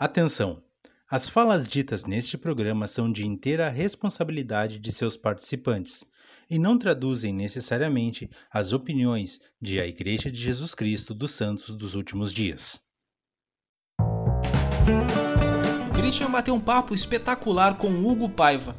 Atenção! As falas ditas neste programa são de inteira responsabilidade de seus participantes e não traduzem necessariamente as opiniões de a Igreja de Jesus Cristo dos Santos dos Últimos Dias. Christian bateu um papo espetacular com Hugo Paiva.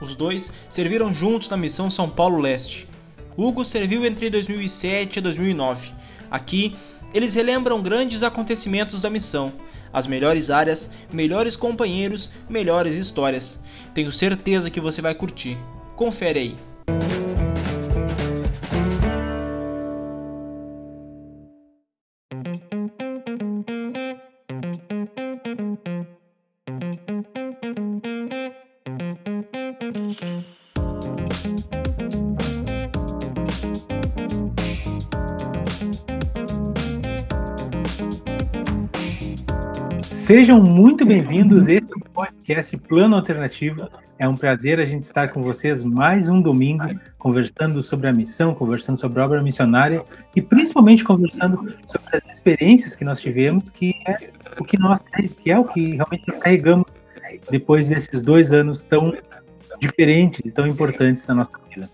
Os dois serviram juntos na missão São Paulo Leste. Hugo serviu entre 2007 e 2009. Aqui, eles relembram grandes acontecimentos da missão as melhores áreas, melhores companheiros, melhores histórias. Tenho certeza que você vai curtir. Confere aí. Sejam muito bem-vindos. Esse é o podcast Plano Alternativo. É um prazer a gente estar com vocês mais um domingo, conversando sobre a missão, conversando sobre a obra missionária e principalmente conversando sobre as experiências que nós tivemos, que é o que nós que é o que realmente nós carregamos depois desses dois anos tão diferentes e tão importantes na nossa vida.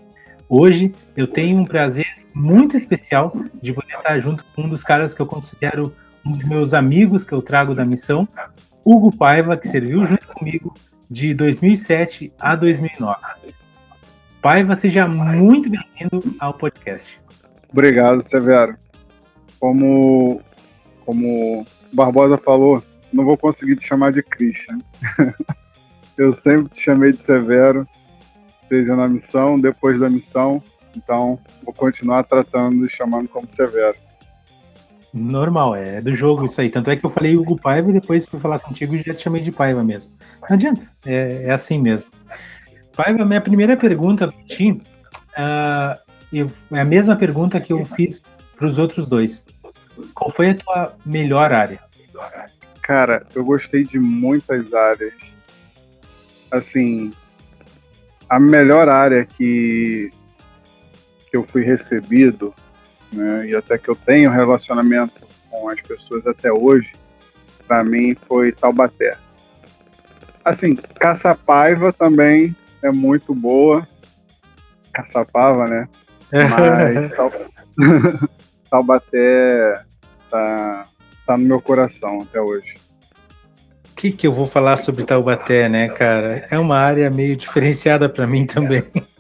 Hoje eu tenho um prazer muito especial de poder estar junto com um dos caras que eu considero um dos meus amigos que eu trago da missão, Hugo Paiva, que serviu junto comigo de 2007 a 2009. Paiva, seja muito bem-vindo ao podcast. Obrigado, Severo. Como, como Barbosa falou, não vou conseguir te chamar de Christian. eu sempre te chamei de Severo, seja na missão, depois da missão. Então, vou continuar tratando e chamando como Severo. Normal, é do jogo isso aí. Tanto é que eu falei Hugo Paiva e depois fui falar contigo e já te chamei de Paiva mesmo. Não adianta, é, é assim mesmo. Paiva, minha primeira pergunta para ti uh, eu, é a mesma pergunta que eu fiz para os outros dois. Qual foi a tua melhor área? Cara, eu gostei de muitas áreas. Assim, a melhor área que, que eu fui recebido né, e até que eu tenho relacionamento com as pessoas até hoje, para mim foi Taubaté. Assim, Caçapaiva também é muito boa. Caçapava, né? Mas Taubaté tá, tá no meu coração até hoje. O que, que eu vou falar sobre Taubaté, né, cara? É uma área meio diferenciada para mim também. É,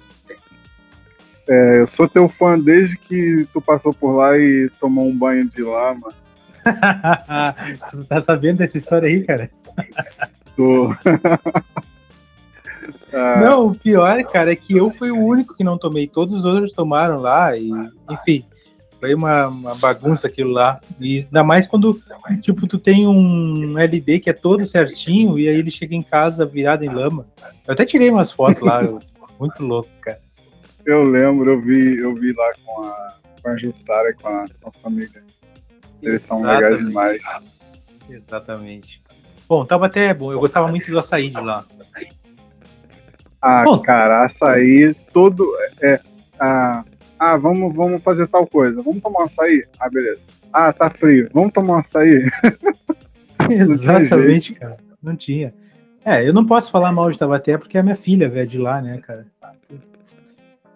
eu sou teu fã desde que tu passou por lá e tomou um banho de lá, mano. tu tá sabendo dessa história aí, cara? Tô. ah. Não, o pior, cara, é que eu fui o único que não tomei. Todos os outros tomaram lá e, enfim, foi uma, uma bagunça aquilo lá. E ainda mais quando, tipo, tu tem um LD que é todo certinho e aí ele chega em casa virado em lama. Eu até tirei umas fotos lá, muito louco, cara. Eu lembro, eu vi, eu vi lá com a, com a Jussara, com a, com a família. Eles são legais demais. Exatamente. Bom, tava até bom. Eu gostava muito do açaí de lá. Ah, bom, cara, açaí, todo. É, ah, ah, vamos, vamos fazer tal coisa. Vamos tomar um açaí? Ah, beleza. Ah, tá frio. Vamos tomar um açaí? Exatamente, cara. Não tinha. É, eu não posso falar mal de Tabaté porque a minha filha veio de lá, né, cara?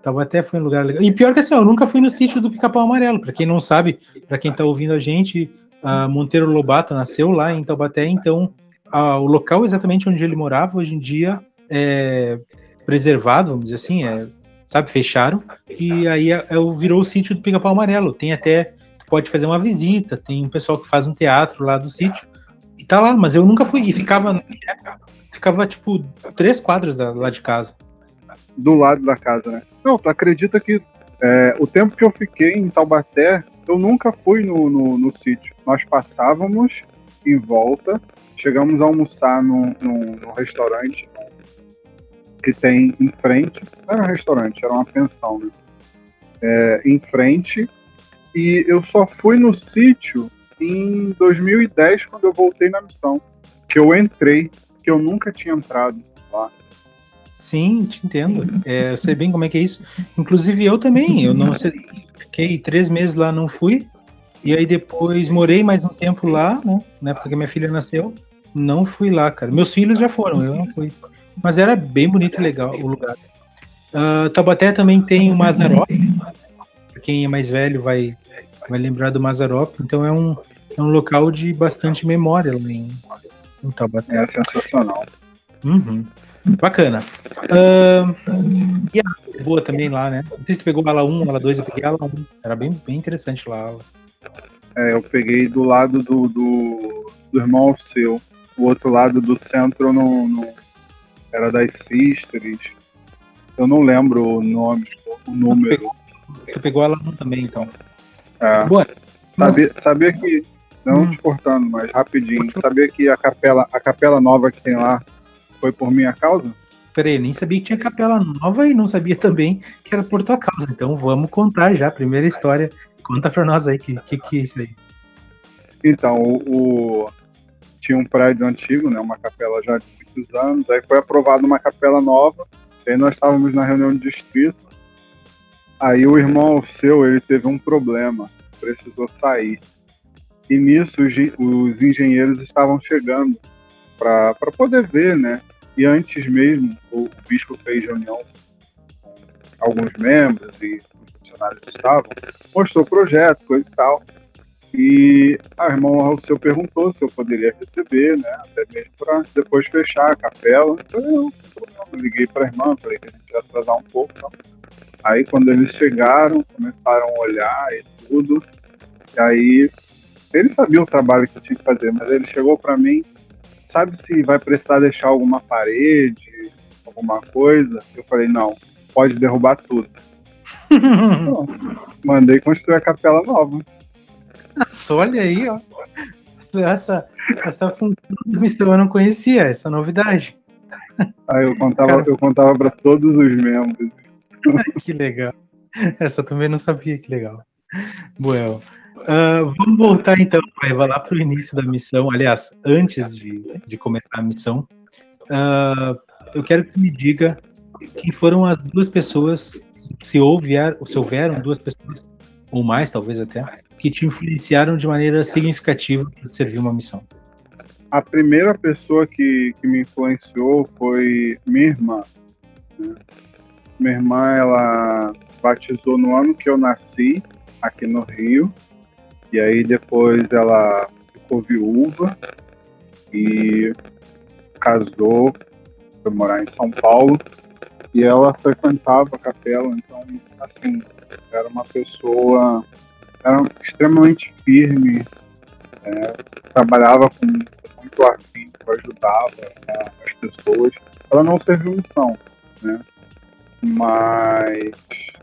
Taubaté foi um lugar legal. E pior que assim, eu nunca fui no sítio do Pica-Pau Amarelo. Para quem não sabe, para quem está ouvindo a gente, a Monteiro Lobato nasceu lá em Taubaté, então a, o local exatamente onde ele morava hoje em dia é preservado, vamos dizer assim, é, sabe, fecharam. E aí é, é, virou o sítio do Pica-Pau Amarelo. Tem até, tu pode fazer uma visita, tem um pessoal que faz um teatro lá do sítio. E tá lá, mas eu nunca fui. E ficava, ficava tipo, três quadros lá de casa do lado da casa, né? Não, tu acredita que é, o tempo que eu fiquei em Taubaté, eu nunca fui no, no, no sítio. Nós passávamos em volta, chegamos a almoçar num, restaurante que tem em frente. Não era um restaurante, era uma pensão, né? É, em frente. E eu só fui no sítio em 2010, quando eu voltei na missão. Que eu entrei, que eu nunca tinha entrado lá. Sim, te entendo. É, eu sei bem como é que é isso. Inclusive eu também. Eu não sei, fiquei três meses lá, não fui. E aí depois morei mais um tempo lá, né? Na época que minha filha nasceu. não fui lá, cara. Meus filhos já foram, eu não fui. Mas era bem bonito e legal o lugar. Uh, Taubaté também tem o Mazarop. Quem é mais velho vai, vai lembrar do Mazarop. Então é um, é um local de bastante memória lá em, em Taubaté. É sensacional. Uhum. Bacana. Uh, e a boa também lá, né? Não sei se tu pegou ala 1, ala 2, eu peguei a ala 1. Era bem, bem interessante lá. É, eu peguei do lado do, do, do irmão seu. O outro lado do centro no, era das Sisters. Eu não lembro o nome, o número. Tu pegou, tu pegou ela também, então. É. Boa. Sabia, mas... sabia que. Não hum. te cortando, mas rapidinho. Sabia que a capela, a capela nova que tem lá foi por minha causa? Peraí, nem sabia que tinha capela nova e não sabia também que era por tua causa. Então vamos contar já, primeira história. Conta pra nós aí, que que, que é isso aí? Então, o, o, tinha um prédio antigo, né, uma capela já de muitos anos, aí foi aprovada uma capela nova, aí nós estávamos na reunião de distrito, aí o irmão seu, ele teve um problema, precisou sair. E nisso os, os engenheiros estavam chegando para poder ver, né? E antes mesmo, o, o bispo fez reunião com alguns membros e os funcionários estavam, mostrou o projeto, coisa e tal. E a irmã seu perguntou se eu poderia receber, né? Até mesmo para depois fechar a capela. Então eu, eu liguei para a irmã, falei que a gente ia atrasar um pouco. Então. Aí quando eles chegaram, começaram a olhar e tudo. E aí ele sabia o trabalho que eu tinha que fazer, mas ele chegou para mim, sabe se vai precisar deixar alguma parede, alguma coisa? Eu falei, não, pode derrubar tudo. então, mandei construir a capela nova. Nossa, olha aí, ó. Essa, essa função eu não conhecia, essa novidade. Aí eu contava, Cara... eu contava para todos os membros. que legal. Essa também não sabia, que legal. Well, uh, vamos voltar então, Eva, lá para o início da missão. Aliás, antes de, de começar a missão, uh, eu quero que me diga quem foram as duas pessoas, se houver, se houveram duas pessoas, ou mais talvez até, que te influenciaram de maneira significativa para servir uma missão? A primeira pessoa que, que me influenciou foi minha irmã. Né? Minha irmã, ela batizou no ano que eu nasci, aqui no Rio, e aí depois ela ficou viúva e casou, foi morar em São Paulo, e ela frequentava a capela, então, assim, era uma pessoa era extremamente firme, é, trabalhava com muito afinco, ajudava né, as pessoas. Ela não serviu missão, né? mas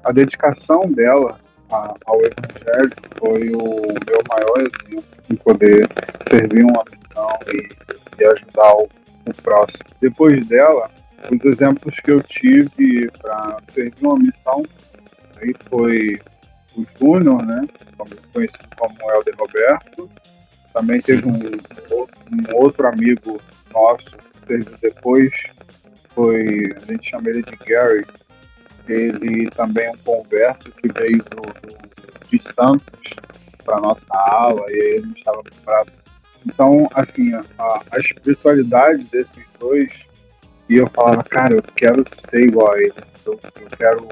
a dedicação dela a, ao Evangelho foi o meu maior exemplo em poder servir uma missão e, e ajudar o, o próximo. Depois dela, os exemplos que eu tive para servir uma missão aí foi o Júnior, né? Conhecido como Helder Roberto. Também Sim. teve um, um, outro amigo nosso que serviu depois, foi, a gente chama ele de Gary. Ele também um converso que veio do, do de Santos para nossa aula e ele estava preparado. Então, assim, a, a espiritualidade desses dois, e eu falava, cara, eu quero ser igual a ele, eu, eu quero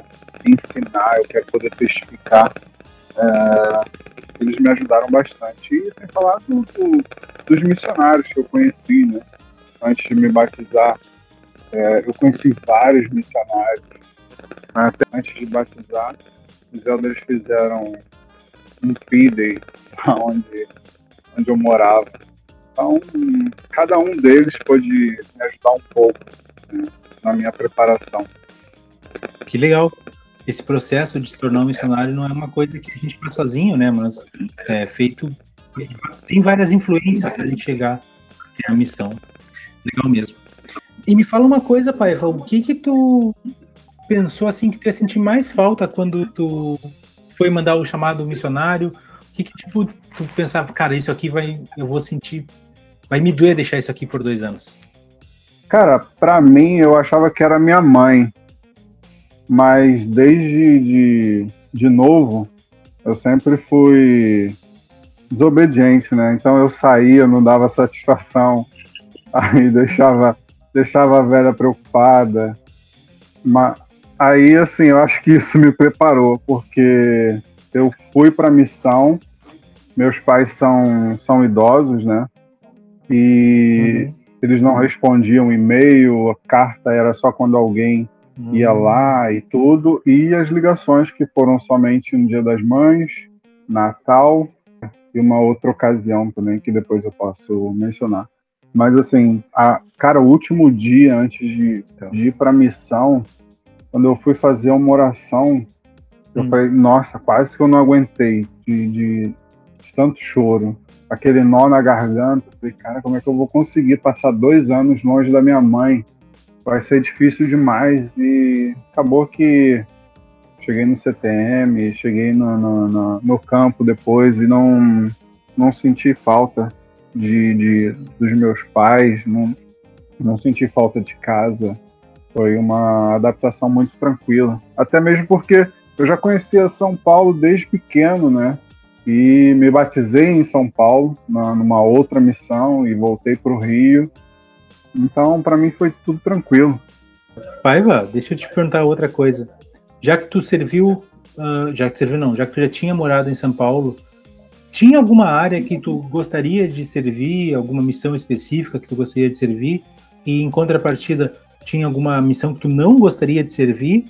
ensinar, eu quero poder testificar. É, eles me ajudaram bastante. E sem falar do, do, dos missionários que eu conheci, né? Antes de me batizar, é, eu conheci vários missionários. Até antes de batizar, os elders fizeram um feeder onde, onde eu morava. Então, cada um deles pôde me ajudar um pouco né, na minha preparação. Que legal esse processo de se tornar um missionário não é uma coisa que a gente faz sozinho, né? Mas é feito. Tem várias influências para a gente chegar a missão. Legal mesmo. E me fala uma coisa, pai, o que que tu pensou assim que tu ia sentir mais falta quando tu foi mandar o chamado missionário? O que que tipo tu pensava, cara, isso aqui vai, eu vou sentir, vai me doer deixar isso aqui por dois anos? Cara, para mim eu achava que era minha mãe, mas desde de, de novo, eu sempre fui desobediente, né? Então eu saía, não dava satisfação. Aí deixava, deixava a velha preocupada. Mas, aí, assim, eu acho que isso me preparou, porque eu fui para a missão. Meus pais são, são idosos, né? E uhum. eles não respondiam e-mail, a carta era só quando alguém uhum. ia lá e tudo. E as ligações que foram somente no Dia das Mães, Natal e uma outra ocasião também que depois eu posso mencionar. Mas assim, a, cara, o último dia antes de, então. de ir para a missão, quando eu fui fazer uma oração, eu hum. falei, nossa, quase que eu não aguentei de, de, de, tanto choro. Aquele nó na garganta. Eu falei, cara, como é que eu vou conseguir passar dois anos longe da minha mãe? Vai ser difícil demais. E acabou que cheguei no CTM, cheguei no, no, no, no campo depois e não, não senti falta de, de, dos meus pais, não, não senti falta de casa. Foi uma adaptação muito tranquila. Até mesmo porque eu já conhecia São Paulo desde pequeno, né? E me batizei em São Paulo, na, numa outra missão, e voltei para o Rio. Então, para mim, foi tudo tranquilo. Paiva, deixa eu te perguntar outra coisa já que tu serviu, uh, já que serviu não, já que tu já tinha morado em São Paulo, tinha alguma área que tu gostaria de servir, alguma missão específica que tu gostaria de servir? E em contrapartida, tinha alguma missão que tu não gostaria de servir?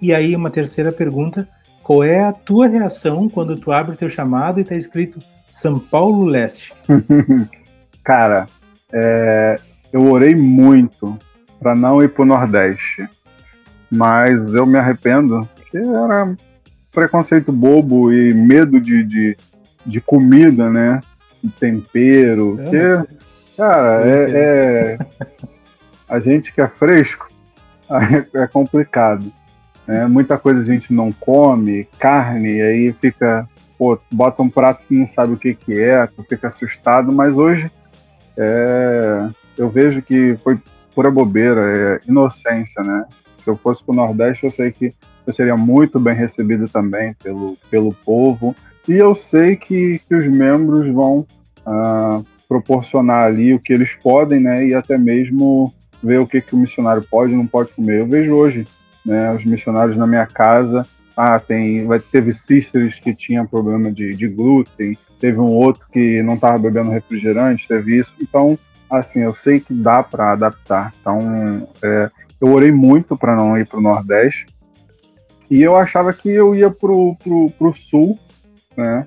E aí uma terceira pergunta, qual é a tua reação quando tu abre o teu chamado e está escrito São Paulo Leste? Cara, é, eu orei muito para não ir para o Nordeste mas eu me arrependo, que era preconceito bobo e medo de, de, de comida, né? De tempero. É, que, cara, é, é, a gente que é fresco é complicado. Né? Muita coisa a gente não come, carne, e aí fica, pô, bota um prato que não sabe o que, que é, fica assustado, mas hoje é, eu vejo que foi pura bobeira, é inocência, né? se eu fosse para o Nordeste, eu sei que eu seria muito bem recebido também pelo, pelo povo. E eu sei que, que os membros vão ah, proporcionar ali o que eles podem, né? E até mesmo ver o que, que o missionário pode e não pode comer. Eu vejo hoje né, os missionários na minha casa. Ah, tem, teve sisters que tinham problema de, de glúten, teve um outro que não estava bebendo refrigerante, teve isso. Então, assim, eu sei que dá para adaptar. Então, é, eu orei muito para não ir para o Nordeste. E eu achava que eu ia pro, pro Sul, né?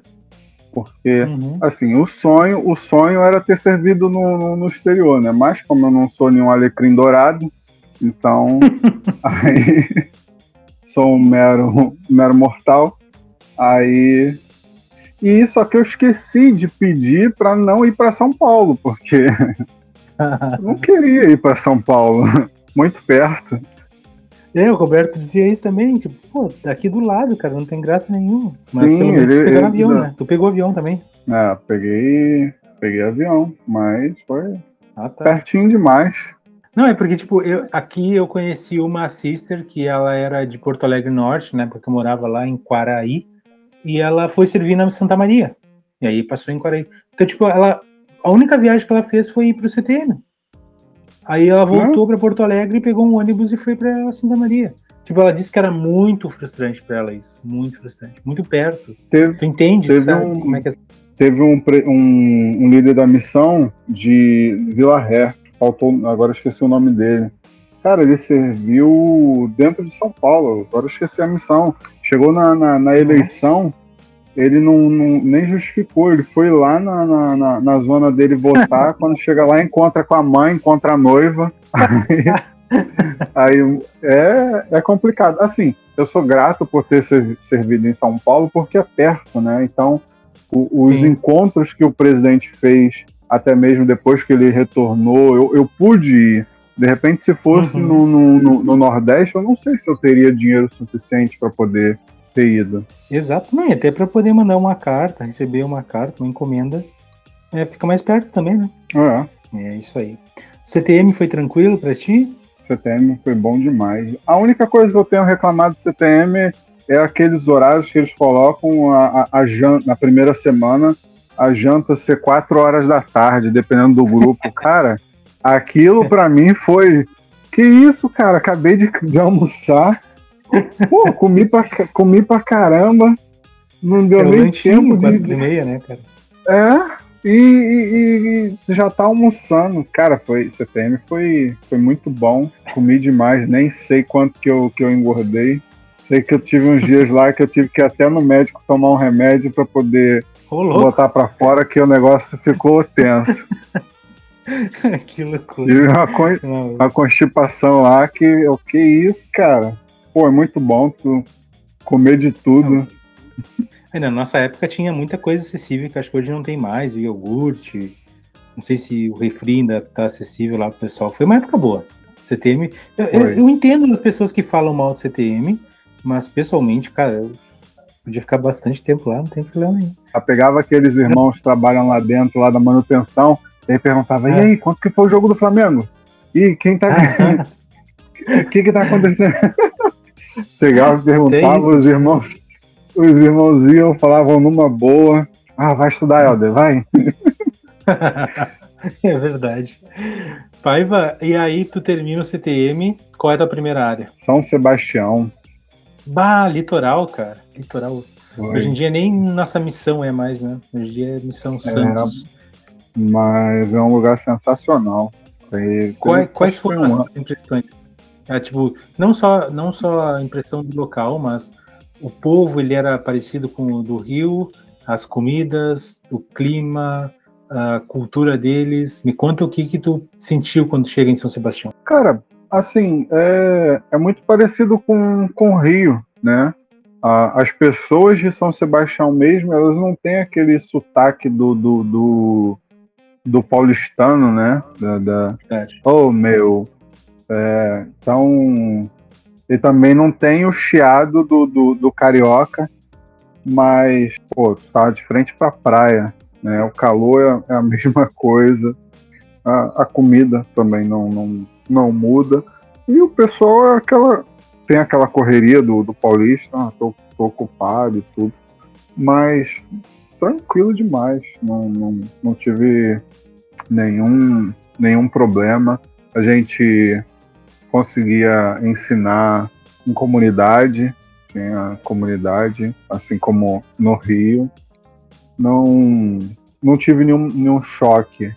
Porque, uhum. assim, o sonho, o sonho era ter servido no, no, no, exterior, né? Mas como eu não sou nenhum alecrim dourado, então aí sou um mero, mero mortal. Aí e só que eu esqueci de pedir para não ir para São Paulo, porque não queria ir para São Paulo muito perto. É, o Roberto dizia isso também, tipo, pô, daqui do lado, cara, não tem graça nenhuma. Mas Sim, pelo menos ele, pegaram avião, né? Tu pegou avião também. É, peguei, peguei avião, mas foi ah, tá. pertinho demais. Não, é porque, tipo, eu, aqui eu conheci uma sister que ela era de Porto Alegre Norte, né, porque eu morava lá em Quaraí, e ela foi servir na Santa Maria, e aí passou em Quaraí. Então, tipo, ela, a única viagem que ela fez foi ir pro CTN. Aí ela voltou para Porto Alegre, pegou um ônibus e foi para Santa Maria. Tipo, ela disse que era muito frustrante para ela isso, muito frustrante, muito perto. Teve, tu entende, teve sabe? Um, como é que é? Teve um, um, um, líder da missão de Vila Ré, faltou, agora esqueci o nome dele. Cara, ele serviu dentro de São Paulo, agora esqueci a missão. Chegou na, na, na eleição, ele não, não, nem justificou, ele foi lá na, na, na zona dele votar, quando chega lá encontra com a mãe, encontra a noiva. Aí, aí é, é complicado. Assim, eu sou grato por ter servido em São Paulo, porque é perto, né? Então, o, os encontros que o presidente fez, até mesmo depois que ele retornou, eu, eu pude ir. De repente, se fosse uhum. no, no, no, Nordeste, eu não sei se eu teria dinheiro suficiente para poder ter ido. Exato, não, até para poder mandar uma carta, receber uma carta, uma encomenda, é, fica mais perto também, né? É. É isso aí. O CTM foi tranquilo para ti? CTM foi bom demais. A única coisa que eu tenho reclamado do CTM é aqueles horários que eles colocam a, a, a janta, na primeira semana, a janta ser 4 horas da tarde, dependendo do grupo. Cara, Aquilo pra mim foi. Que isso, cara? Acabei de, de almoçar. Pô, comi pra, comi pra caramba. Não deu É o nem tempo de. quatro e meia, né, cara? É. E, e- e já tá almoçando. Cara, foi. CPM foi, foi muito bom. Comi demais. Nem sei quanto que eu, que eu engordei. Sei que eu tive uns dias lá que eu tive que ir até no médico tomar um remédio pra poder Ô, botar pra fora que o negócio ficou tenso. que loucura. Tive uma, con- uma constipação lá que o que isso, cara? Pô, é muito bom tu comer de tudo. É, Na nossa época tinha muita coisa acessível que acho que hoje não tem mais, o iogurte. Não sei se o refri ainda tá acessível lá pro pessoal. Foi uma época boa. CTM. Eu, eu- eu entendo as pessoas que falam mal do CTM, mas pessoalmente, cara, eu podia ficar bastante tempo lá, não tem problema nenhum. Eu pegava aqueles irmãos que trabalham lá dentro, lá da manutenção, e aí perguntava, e É. aí, quanto que foi o jogo do Flamengo? E quem tá. O que que tá acontecendo? Chegava e perguntava, os irmãos, os irmãos iam, falavam numa boa. Ah, vai estudar, Helder, vai. é verdade. Paiva, e aí tu termina o CTM, qual é a tua primeira área? São Sebastião. Bah, litoral, cara. Litoral. Hoje em dia nem nossa missão é mais, né? Hoje em dia é missão Santos. Mas é um lugar sensacional. Foi- Quais, quais foram as tuas impressões? É, tipo, não só, não só a impressão do local, mas o povo ele era parecido com o do Rio, as comidas, o clima, a cultura deles. Me conta o que que tu sentiu quando chega em São Sebastião. Cara, assim, é, é muito parecido com, com o Rio, né? A- as pessoas de São Sebastião mesmo, elas não têm aquele sotaque do, do, do, do paulistano, né? Da, da, oh, meu. É, então, e também não tem o chiado do, do, do carioca, mas, pô, tá de frente pra praia, né? O calor é, é a mesma coisa, a, a comida também não, não, não muda, e o pessoal é aquela, tem aquela correria do, do paulista, ah, tô, tô ocupado e tudo, mas tranquilo demais, não, não, não tive nenhum, nenhum problema. A gente conseguia ensinar em comunidade, tinha comunidade, assim como no Rio. Não, não tive nenhum, nenhum choque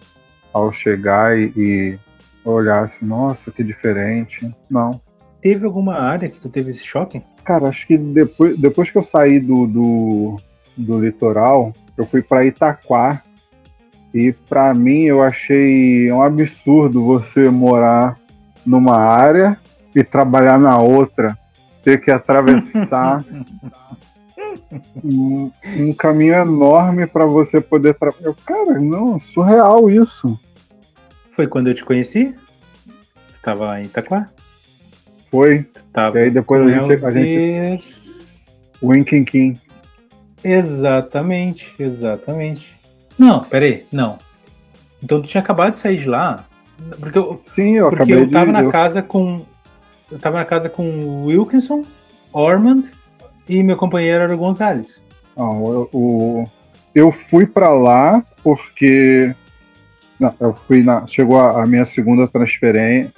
ao chegar e, e olhar assim, nossa, que diferente. Não. Teve alguma área que tu teve esse choque? Cara, acho que depois, depois que eu saí do, do, do litoral, eu fui para Itaquá. E para mim eu achei um absurdo você morar numa área e trabalhar na outra. Ter que atravessar um, um caminho enorme para você poder trabalhar. Cara, não, surreal isso. Foi quando eu te conheci? Tu tava em Itaquá? Foi. Tava E aí depois a gente- a Helder. Winking King. Exatamente, exatamente. Não, peraí, não. Então tu tinha acabado de sair de lá? Porque eu, Sim, eu porque acabei eu tava de. na eu- casa com. Eu tava na casa com o Wilkinson, Ormond e meu companheiro era o Gonzalez. Não, eu, o- eu fui pra lá porque não, eu fui na, chegou a, a minha segunda transferência.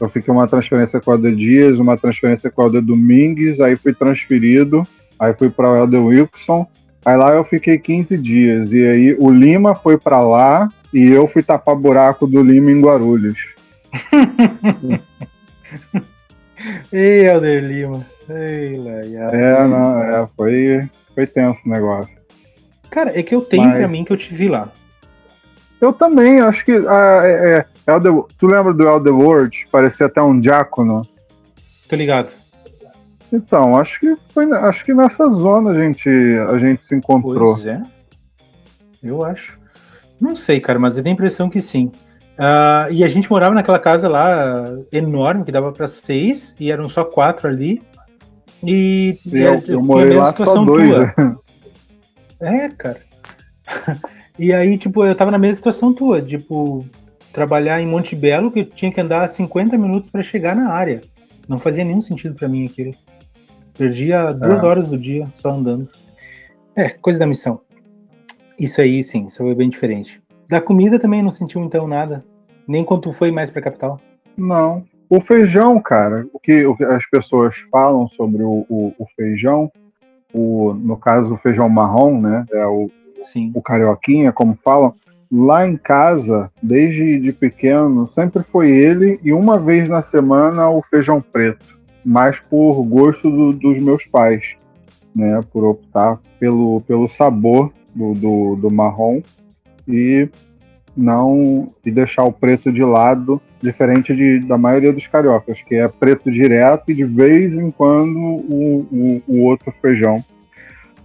Eu fiquei uma transferência com o Helder Dias, uma transferência com o Helder Domingues, aí fui transferido, aí fui para o Helder Wilson. Aí lá eu fiquei 15 dias e aí o Lima foi pra lá e eu fui tapar buraco do Lima em Guarulhos. Ei, Helder Lima. Ei, Laia. É, não, é, foi foi tenso o negócio. Cara, é que eu tenho Mas- pra mim que eu te vi lá. Eu também, acho que. ah, é, é, Elder- tu lembra do Elder Word? Parecia até um diácono. Tô ligado. Então, acho que foi, acho que nessa zona a gente, a gente se encontrou. Pois é. Eu acho. Não sei, cara, mas eu tenho a impressão que sim. Ah, e a gente morava naquela casa lá enorme, que dava pra seis, e eram só quatro ali. E, E eu, tinha eu morei mesma lá só situação dois. tua. né? É, cara. E aí, tipo, eu tava na mesma situação tua, tipo, trabalhar em Monte Belo, que eu tinha que andar 50 minutos pra chegar na área. Não fazia nenhum sentido pra mim aquilo. Perdia duas É. horas do dia só andando. É, coisa da missão. Isso aí, sim, isso foi bem diferente. Da comida também não sentiu então nada. Nem quando tu foi mais pra capital? Não. O feijão, cara, o que as pessoas falam sobre o, o, o feijão, o, no caso o feijão marrom, né? É o, Sim. o carioquinha, como falam. Lá em casa, desde de pequeno, sempre foi ele e uma vez na semana o feijão preto, mais por gosto do, dos meus pais, né? Por optar pelo, pelo sabor do, do, do marrom e não e deixar o preto de lado, diferente de, da maioria dos cariocas, que é preto direto e de vez em quando o, o, o outro feijão.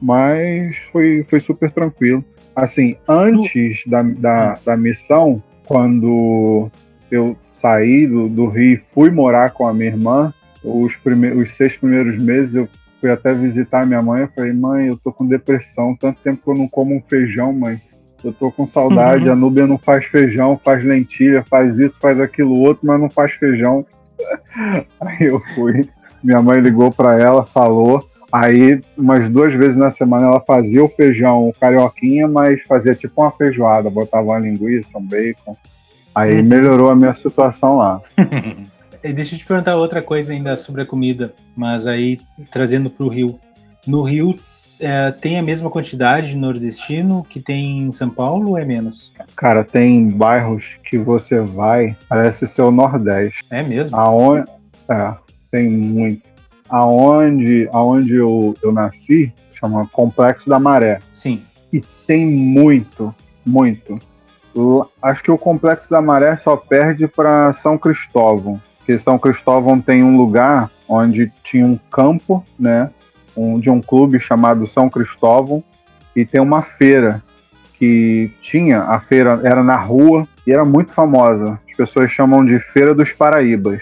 Mas foi, foi super tranquilo. Assim, antes da, da, da missão, quando eu saí do, do Rio e fui morar com a minha irmã, os, primeiros, os seis primeiros meses eu fui até visitar minha mãe. Eu falei, mãe, eu tô com depressão, tanto tempo que eu não como um feijão, mãe. Eu tô com saudade. Uhum. A Núbia não faz feijão, faz lentilha, faz isso, faz aquilo outro, mas não faz feijão. Aí eu fui. Minha mãe ligou para ela, falou. Aí, umas duas vezes na semana, ela fazia o feijão carioquinha, mas fazia tipo uma feijoada, botava uma linguiça, um bacon. Aí Uhum. melhorou a minha situação lá. E deixa eu te perguntar outra coisa ainda sobre a comida, mas aí trazendo para o Rio. No Rio é, tem a mesma quantidade de nordestino que tem em São Paulo ou é menos? Cara, tem bairros que você vai, parece ser o Nordeste. É mesmo? Aonde, é, tem muito. Aonde, aonde eu, eu nasci, chama Complexo da Maré. Sim. E tem muito, muito. Acho que o Complexo da Maré só perde para São Cristóvão. Porque São Cristóvão tem um lugar onde tinha um campo, né? Um, de um clube chamado São Cristóvão. E tem uma feira que tinha, a feira era na rua e era muito famosa. As pessoas chamam de Feira dos Paraíbas.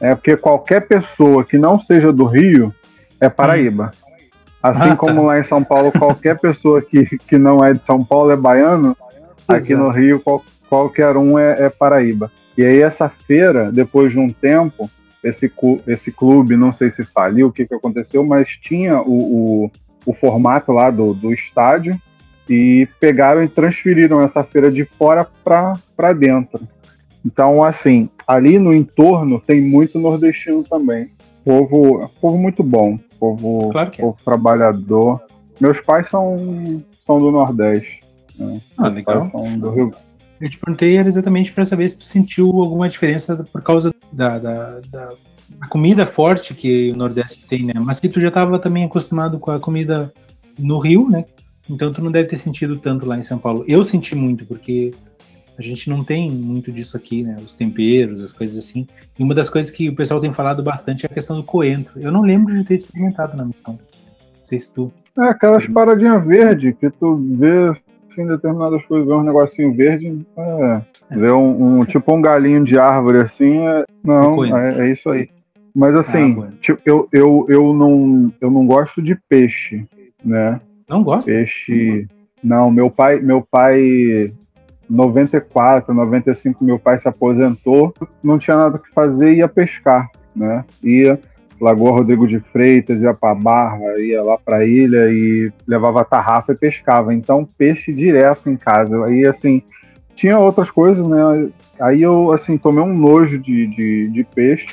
É porque qualquer pessoa que não seja do Rio é Paraíba. Assim Ah, tá. como lá em São Paulo, qualquer pessoa que, que não é de São Paulo é baiano, aqui Exato. no Rio qual- qualquer um é, é Paraíba. E aí essa feira, depois de um tempo, esse, esse clube, não sei se faliu, o que, que aconteceu, mas tinha o, o, o formato lá do, do estádio e pegaram e transferiram essa feira de fora para dentro. Então, assim, ali no entorno tem muito nordestino também. Povo, povo muito bom, povo, Claro é. povo trabalhador. Meus pais são, são do Nordeste. né? Ah, legal. são do Rio, Eu te perguntei era exatamente para saber se tu sentiu alguma diferença por causa da, da, da- da comida forte que o Nordeste tem, né? Mas se tu já estava também acostumado com a comida no Rio, né? Então tu não deve ter sentido tanto lá em São Paulo. Eu senti muito, porque a gente não tem muito disso aqui, né? Os temperos, as coisas assim. E uma das coisas que o pessoal tem falado bastante é a questão do coentro. Eu não lembro de ter experimentado na missão. Não sei se tu. É, aquelas paradinhas verdes que tu vê assim, determinadas coisas, vê um negocinho verde, é, vê um, um- tipo um galinho de árvore assim, é, não, é, é isso aí. Mas assim, Ah, bueno. tipo, eu, eu, eu, não, eu não gosto de peixe, né? Não gosta? Peixe. Não, meu pai, meu pai, 94, 95, meu pai se aposentou, não tinha nada que fazer, ia pescar, né? Ia Lagoa Rodrigo de Freitas, ia pra Barra, ia lá pra ilha e levava tarrafa e pescava. Então, peixe direto em casa. Aí, assim, tinha outras coisas, né? Aí eu, assim, tomei um nojo de, de, de peixe.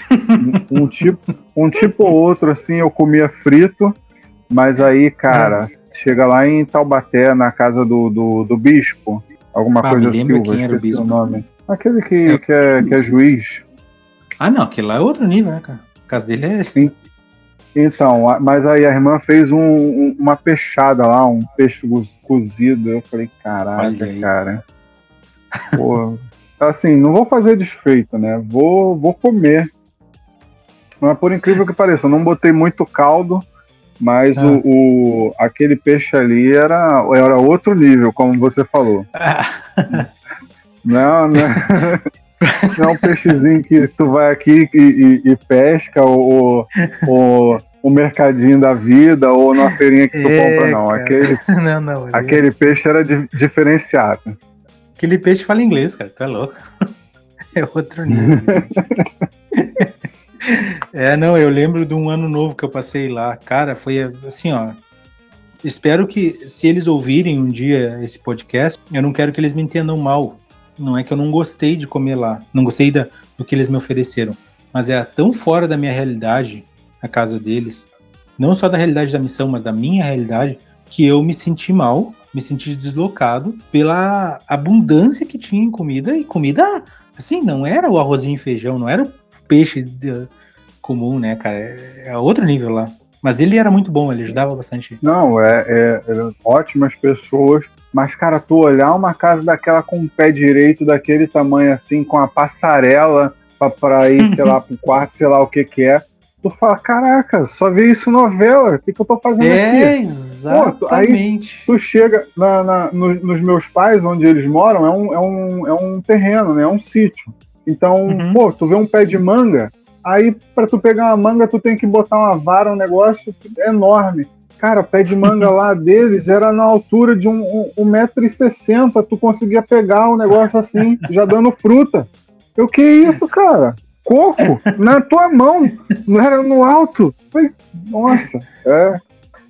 um, um tipo, um tipo ou outro, assim, eu comia frito. Mas aí, cara, chega lá em Taubaté, na casa do, do, do bispo, alguma Ah, coisa Silva, quem era o bispo. nome. Aquele que, que, é, que é juiz. Ah, não, aquele lá é outro nível, né, cara? O caso dele é. Então, a- mas aí a irmã fez um- um- uma peixada lá, um peixe co- cozido. Eu falei, caraca, aí. cara. Pô, assim, não vou fazer desfeito, né? Vou, vou comer. Mas por incrível que pareça, eu não botei muito caldo, mas Ah. o, o- aquele peixe ali era, era outro nível, como você falou. Não, né? Não é um peixezinho que tu vai aqui e, e- e pesca, ou, ou o mercadinho da vida, ou na feirinha que tu É, compra, não. cara. Aquele, não, não. ele- aquele peixe era di- diferenciado. Aquele peixe fala inglês, cara. Tu é louco. É outro nível. é, não, eu lembro de um ano novo que eu passei lá. Cara, foi assim, ó. Espero que, se eles ouvirem um dia esse podcast, eu não quero que eles me entendam mal. Não é que eu não gostei de comer lá, não gostei da, do que eles me ofereceram, mas era tão fora da minha realidade a casa deles, não só da realidade da missão, mas da minha realidade, que eu me senti mal, me senti deslocado pela abundância que tinha em comida e comida assim, não era o arrozinho e feijão, não era o peixe de, comum, né, cara? É, é outro nível lá. Mas ele era muito bom, ele ajudava bastante. Não, é, é, é ótimas pessoas. Mas, cara, tu olhar uma casa daquela com o pé direito, daquele tamanho assim, com a passarela pra, pra ir, sei lá, pro quarto, sei lá o que que é. Tu fala, caraca, só vi isso novela, o que, que eu tô fazendo é, aqui? É, exatamente. Pô, aí tu chega na, na, no, nos meus pais, onde eles moram, é um, é um, é um terreno, né? É um sítio. Então, uhum. pô, tu vê um pé de manga, aí para tu pegar uma manga, tu tem que botar uma vara, um negócio enorme. Cara, pé de manga lá deles era na altura de um, um, 1,60m. Tu conseguia pegar um negócio assim, já dando fruta. Eu, que isso, cara? Coco? Na tua mão. Não era no alto. Nossa, é.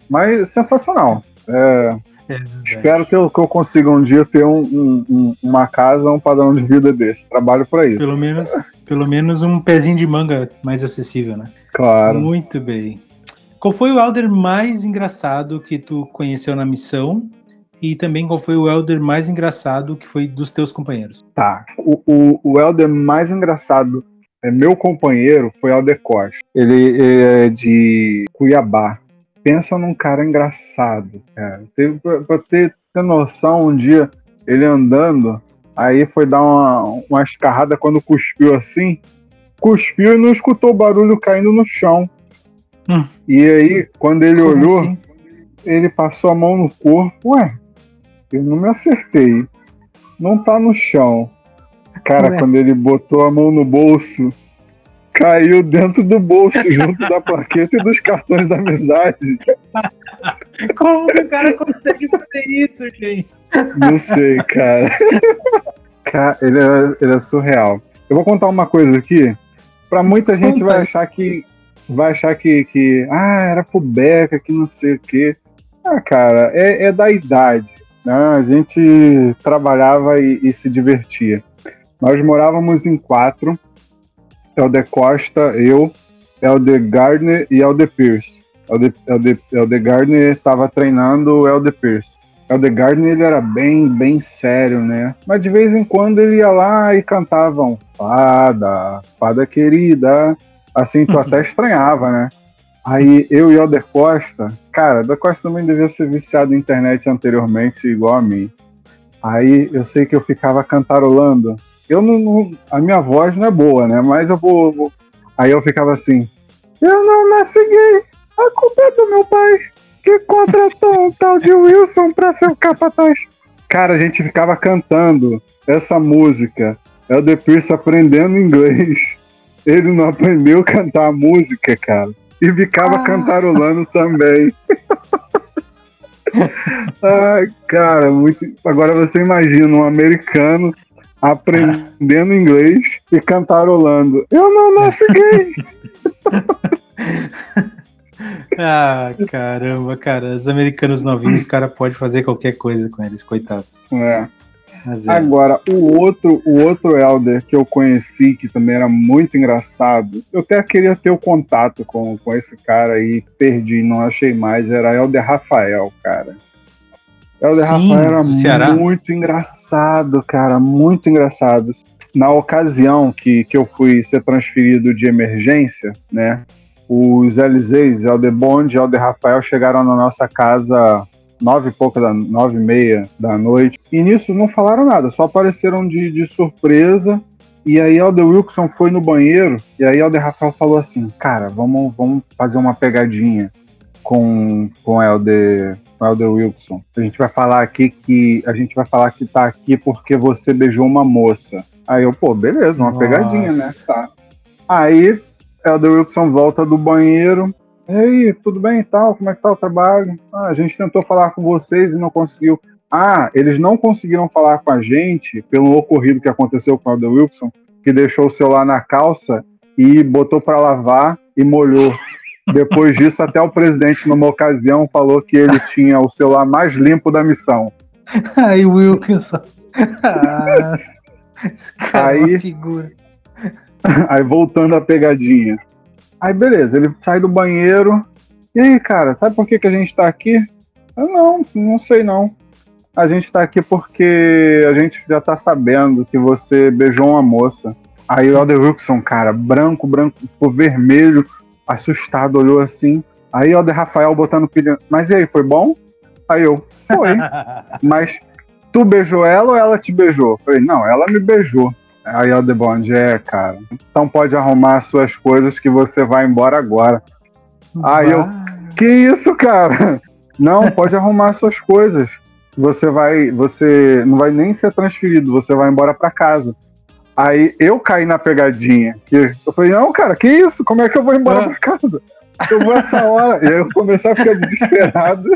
Mas sensacional. É, é espero que eu, que eu, consiga um dia ter um, um, uma casa, um padrão de vida desse. Trabalho para isso. Pelo menos, pelo menos um pezinho de manga mais acessível, né? Claro. Muito bem. Qual foi o Elder mais engraçado que tu conheceu na missão? E também qual foi o Elder mais engraçado que foi dos teus companheiros? Tá. O, o, o Elder mais engraçado, é meu companheiro, foi Elder Costa. Ele é de Cuiabá. Pensa num cara engraçado, cara. Pra, pra ter, ter noção, um dia ele andando, aí foi dar uma, uma escarrada quando cuspiu assim. Cuspiu e não escutou o barulho caindo no chão. Hum. E aí, quando ele Como olhou, assim? ele passou a mão no corpo. Ué, eu não me acertei. Não tá no chão. Cara, Ué. quando ele botou a mão no bolso, caiu dentro do bolso, junto da plaqueta e dos cartões da amizade. Como o cara consegue fazer isso, gente? Não sei, cara. cara ele, é, ele é surreal. Eu vou contar uma coisa aqui. Pra muita gente Conta. vai achar que, vai achar que, que ah, era fubeca, que não sei o quê. Ah, cara, é, é da idade. Né? A gente trabalhava e, e, se divertia. Nós morávamos em quatro: Elder Costa, eu, Elder Gardner e Elder Pierce. Elder, Elder, Elder Gardner estava treinando o Elder Pierce. Elder Gardner ele era bem, bem sério, né? Mas de vez em quando ele ia lá e cantava um fada, fada querida, Assim, tu até estranhava, né? Aí eu e o Alder Costa, cara, o Costa também devia ser viciado na internet anteriormente, igual a mim. Aí eu sei que eu ficava cantarolando. Eu não, não a minha voz não é boa, né? Mas eu vou, vou, Aí eu ficava assim: Eu não nasci gay, a culpa é do meu pai, que contratou um tal de Wilson pra ser o capataz. Cara, a gente ficava cantando essa música. Elder Pierce aprendendo inglês ele não aprendeu a cantar a música, cara. E ficava ah. cantarolando também. Ai, cara, muito. Agora você imagina um americano aprendendo inglês e cantarolando. Eu não nasci gay. ah, caramba, cara. Os americanos novinhos, o cara pode fazer qualquer coisa com eles, coitados. É. É. Agora, o outro, o outro Elder que eu conheci, que também era muito engraçado, eu até queria ter o contato com, com esse cara aí, perdi, não achei mais, era Elder Rafael, cara. Elder Sim, Rafael era muito engraçado, cara, muito engraçado. Na ocasião que, que eu fui ser transferido de emergência, né, os Eliseis, Elder Bond e Elder Rafael chegaram na nossa casa nove e pouca da nove e meia da noite. E nisso não falaram nada, só apareceram de, de surpresa. E aí Alder Wilson foi no banheiro e aí Alder Rafael falou assim, cara, vamos, vamos fazer uma pegadinha com com Elder, com Elder Wilson. A gente vai falar aqui que a gente vai falar que tá aqui porque você beijou uma moça. Aí eu, pô, beleza, uma Nossa. pegadinha, né? Tá. Aí Elder Wilson volta do banheiro, e aí, tudo bem e tal? Como é que tá o trabalho? Ah, a gente tentou falar com vocês e não conseguiu. Ah, eles não conseguiram falar com a gente pelo ocorrido que aconteceu com o Aldo Wilson, que deixou o celular na calça e botou para lavar e molhou. Depois disso, até o presidente, numa ocasião, falou que ele tinha o celular mais limpo da missão. Ai, Wilson. Ah. Esse cara é Aí- uma figura. Aí voltando à pegadinha. Aí beleza, ele sai do banheiro. E aí, cara, sabe por que, que a gente tá aqui? Eu, não, não sei não. A gente tá aqui porque a gente já tá sabendo que você beijou uma moça. Aí o Elder Wilson, cara, branco, branco, ficou vermelho, assustado, olhou assim. Aí o Elder Rafael botando pilha. Mas e aí, foi bom? Aí eu, foi. Mas tu beijou ela ou ela te beijou? Eu Falei, não, ela me beijou. Aí o The Bond, é, cara. Então pode arrumar as suas coisas que você vai embora agora. Aí eu-. Que isso, cara? Não, pode arrumar as suas coisas. Você vai, você não vai nem ser transferido, você vai embora pra casa. Aí eu caí na pegadinha. Que eu falei, não, cara, que isso? Como é que eu vou embora Ah. pra casa? Eu vou essa hora. E aí eu comecei a ficar desesperado.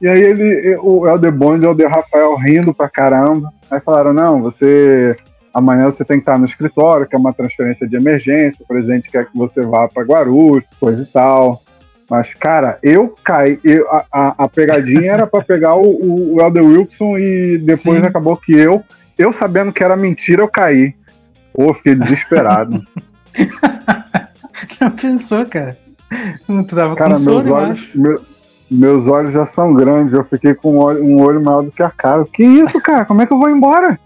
E aí ele, o Elder Bond e o Elder Rafael rindo pra caramba. Aí falaram, não, você. Amanhã você tem que estar no escritório, que é uma transferência de emergência, o presidente quer que você vá pra Guarulhos, coisa e tal. Mas, cara, eu caí. eu- a, a- pegadinha era pra pegar o, o Elder Wilson e depois Sim. acabou que eu, eu sabendo que era mentira, eu caí. Pô, fiquei desesperado. Não pensou, cara. Tu tava Cara, com meus olhos, meu- meus olhos já são grandes. Eu fiquei com um olho, um olho maior do que a cara. Que isso, cara? Como é que eu vou embora?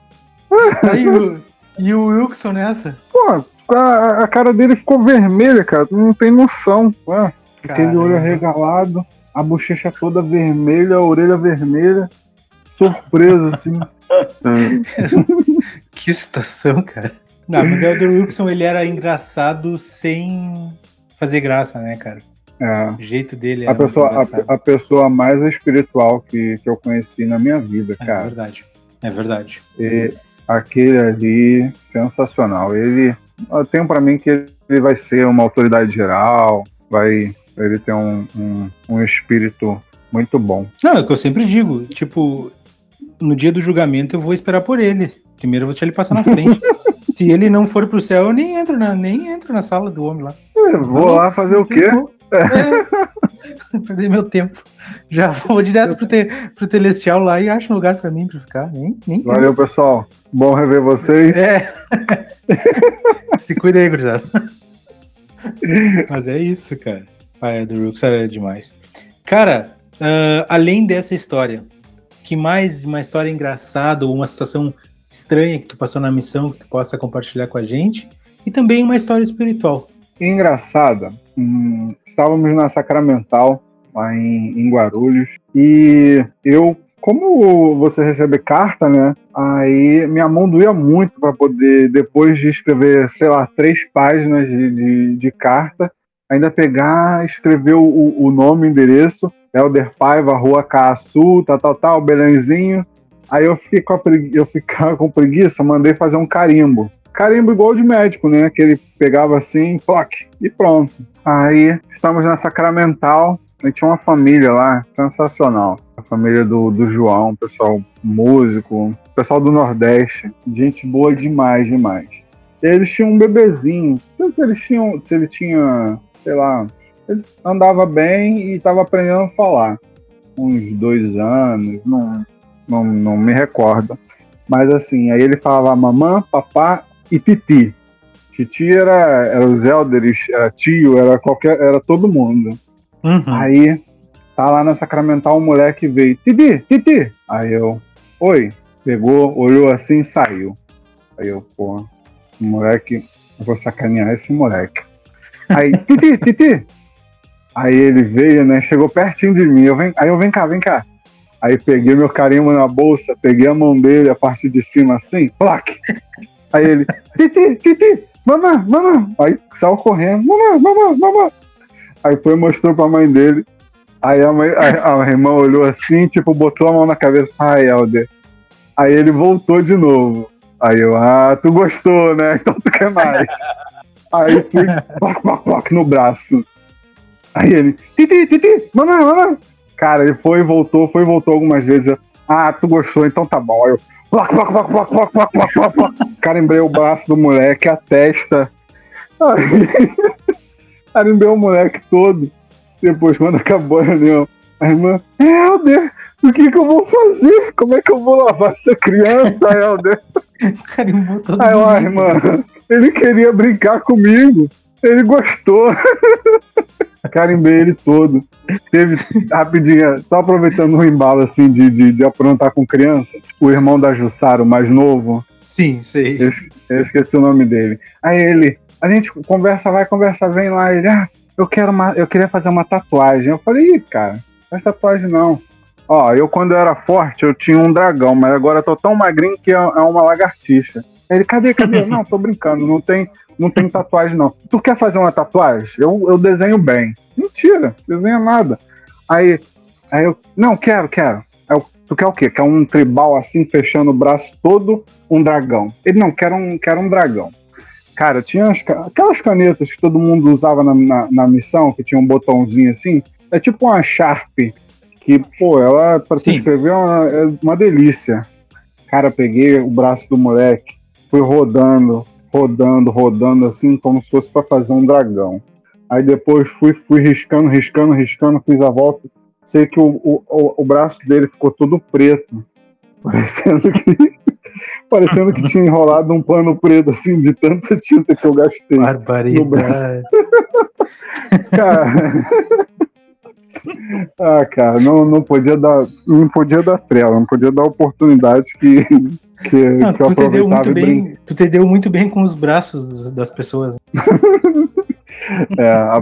Aí o, e o Wilson nessa? Pô, a, a cara dele ficou vermelha, cara. Tu não tem noção. Ué, aquele olho arregalado, a bochecha toda vermelha, a orelha vermelha. Surpresa, assim. Que situação, cara. Não, mas o Elder Wilson, ele era engraçado sem fazer graça, né, cara? É. O jeito dele era A pessoa, a, a pessoa mais espiritual que, que eu conheci na minha vida, É cara. verdade. É verdade. E aquele ali, sensacional. Ele, eu tenho pra mim que ele vai ser uma autoridade geral, vai, ele tem um, um, um espírito muito bom. Não, é o que eu sempre digo. Tipo, no dia do julgamento eu vou esperar por ele. Primeiro eu vou deixar ele passar na frente. Se ele não for pro céu, eu nem entro na, nem entro na sala do homem lá. Eu vou lá fazer o quê? É. Perder meu tempo. Já vou direto pro, te, pro Celestial lá e acho um lugar pra mim pra ficar. Nem, nem Valeu, pessoal. Bom rever vocês. É. Se cuida aí, gurizada. Mas é isso, cara. Ah, é, do Rooks era demais. Cara, ah, além dessa história, que mais uma história engraçada ou uma situação estranha que tu passou na missão que tu possa compartilhar com a gente? E também uma história espiritual. engraçada. hum, estávamos na Sacramental, lá em, em Guarulhos, e eu, como você recebe carta, né? Aí minha mão doía muito para poder, depois de escrever, sei lá, três páginas de, de, de carta, ainda pegar, escrever o, o nome, o endereço, Helder Paiva, Rua Caçu, tal, tal, tal, Belenzinho. Aí eu fiquei com pregui- eu ficava com preguiça, mandei fazer um carimbo carimbo igual de médico, né? Que ele pegava assim, ploc, e pronto. Aí estamos na Sacramental, e tinha uma família lá, sensacional. A família do, do João, pessoal músico, pessoal do Nordeste, gente boa demais, demais. Eles tinham um bebezinho, não sei se eles tinham, se ele tinha, sei lá, ele andava bem e estava aprendendo a falar. Uns dois anos, não, não, não me recordo. Mas assim, aí ele falava mamã, papá e Titi. Titi era, era os elders, era tio, era qualquer, era todo mundo. Uhum. Aí tá lá na Sacramental um moleque veio, Titi, Titi. Aí eu, oi, pegou, olhou assim e saiu. Aí eu, pô, moleque, eu vou sacanear esse moleque. Aí, Titi, Titi. Aí ele veio, né? Chegou pertinho de mim. Eu, vem, aí eu, vem cá, vem cá. Aí peguei meu carimbo na bolsa, peguei a mão dele, a parte de cima assim, plaque. Aí ele, Titi, Titi, mamãe, mamãe. Aí saiu correndo, mamãe, mamãe, mamãe. Aí foi e mostrou pra mãe dele. Aí a, mãe, a, a irmã olhou assim, tipo, botou a mão na cabeça, ai, Helder. Aí ele voltou de novo. Aí eu, ah, tu gostou, né? Então tu quer mais. Aí fui, ploc, ploc, ploc, no braço. Aí ele, Titi, Titi, mamãe, mamãe. Cara, ele foi voltou, foi voltou algumas vezes. Eu, ah, tu gostou, então tá bom. Aí eu, ploc, ploc, ploc, ploc, ploc, ploc, ploc, ploc, ploc. Carimbrei o braço do moleque, a testa. Aí, carimbrei o moleque todo. Depois, quando acabou a reunião, a irmã, Helder, o que que eu vou fazer? Como é que eu vou lavar essa criança, Helder? Carimbou todo Aí, ó, irmã, ele queria brincar comigo. Ele gostou. Carimbei ele todo. Teve, rapidinho, só aproveitando o embalo assim de, de, de aprontar com criança, o irmão da Jussara, o mais novo. Sim, sei. Eu, eu, esqueci o nome dele. Aí ele, a gente conversa, vai, conversa, vem lá. Ele, ah, eu quero uma, eu queria fazer uma tatuagem. Eu falei, Ih, cara, faz tatuagem não. Ó, eu quando eu era forte, eu tinha um dragão, mas agora eu tô tão magrinho que é, é uma lagartixa. Ele, cadê, cadê? não, tô brincando, não tem, não tem tatuagem não. Tu quer fazer uma tatuagem? Eu, eu desenho bem. Mentira, desenha nada. Aí, aí eu, não, quero, quero. Eu, tu quer o quê? Quer um tribal assim, fechando o braço todo, um dragão. Ele, não, quer um, quer um dragão. Cara, tinha as, aquelas canetas que todo mundo usava na, na, na, missão, que tinha um botãozinho assim. É tipo uma Sharp, que, pô, ela, pra se escrever, é uma, é uma delícia. Cara, peguei o braço do moleque, fui rodando, rodando, rodando, assim, como se fosse para fazer um dragão. Aí depois fui, fui riscando, riscando, riscando, fiz a volta. Sei que o, o, o braço dele ficou todo preto, parecendo que parecendo que tinha enrolado um pano preto, assim, de tanta tinta que eu gastei. Barbaridade. cara. ah, cara, não, não podia dar, não podia dar trela, não podia dar oportunidade que, que, não, que eu tu te muito bem, Tu te deu muito bem com os braços das pessoas. é,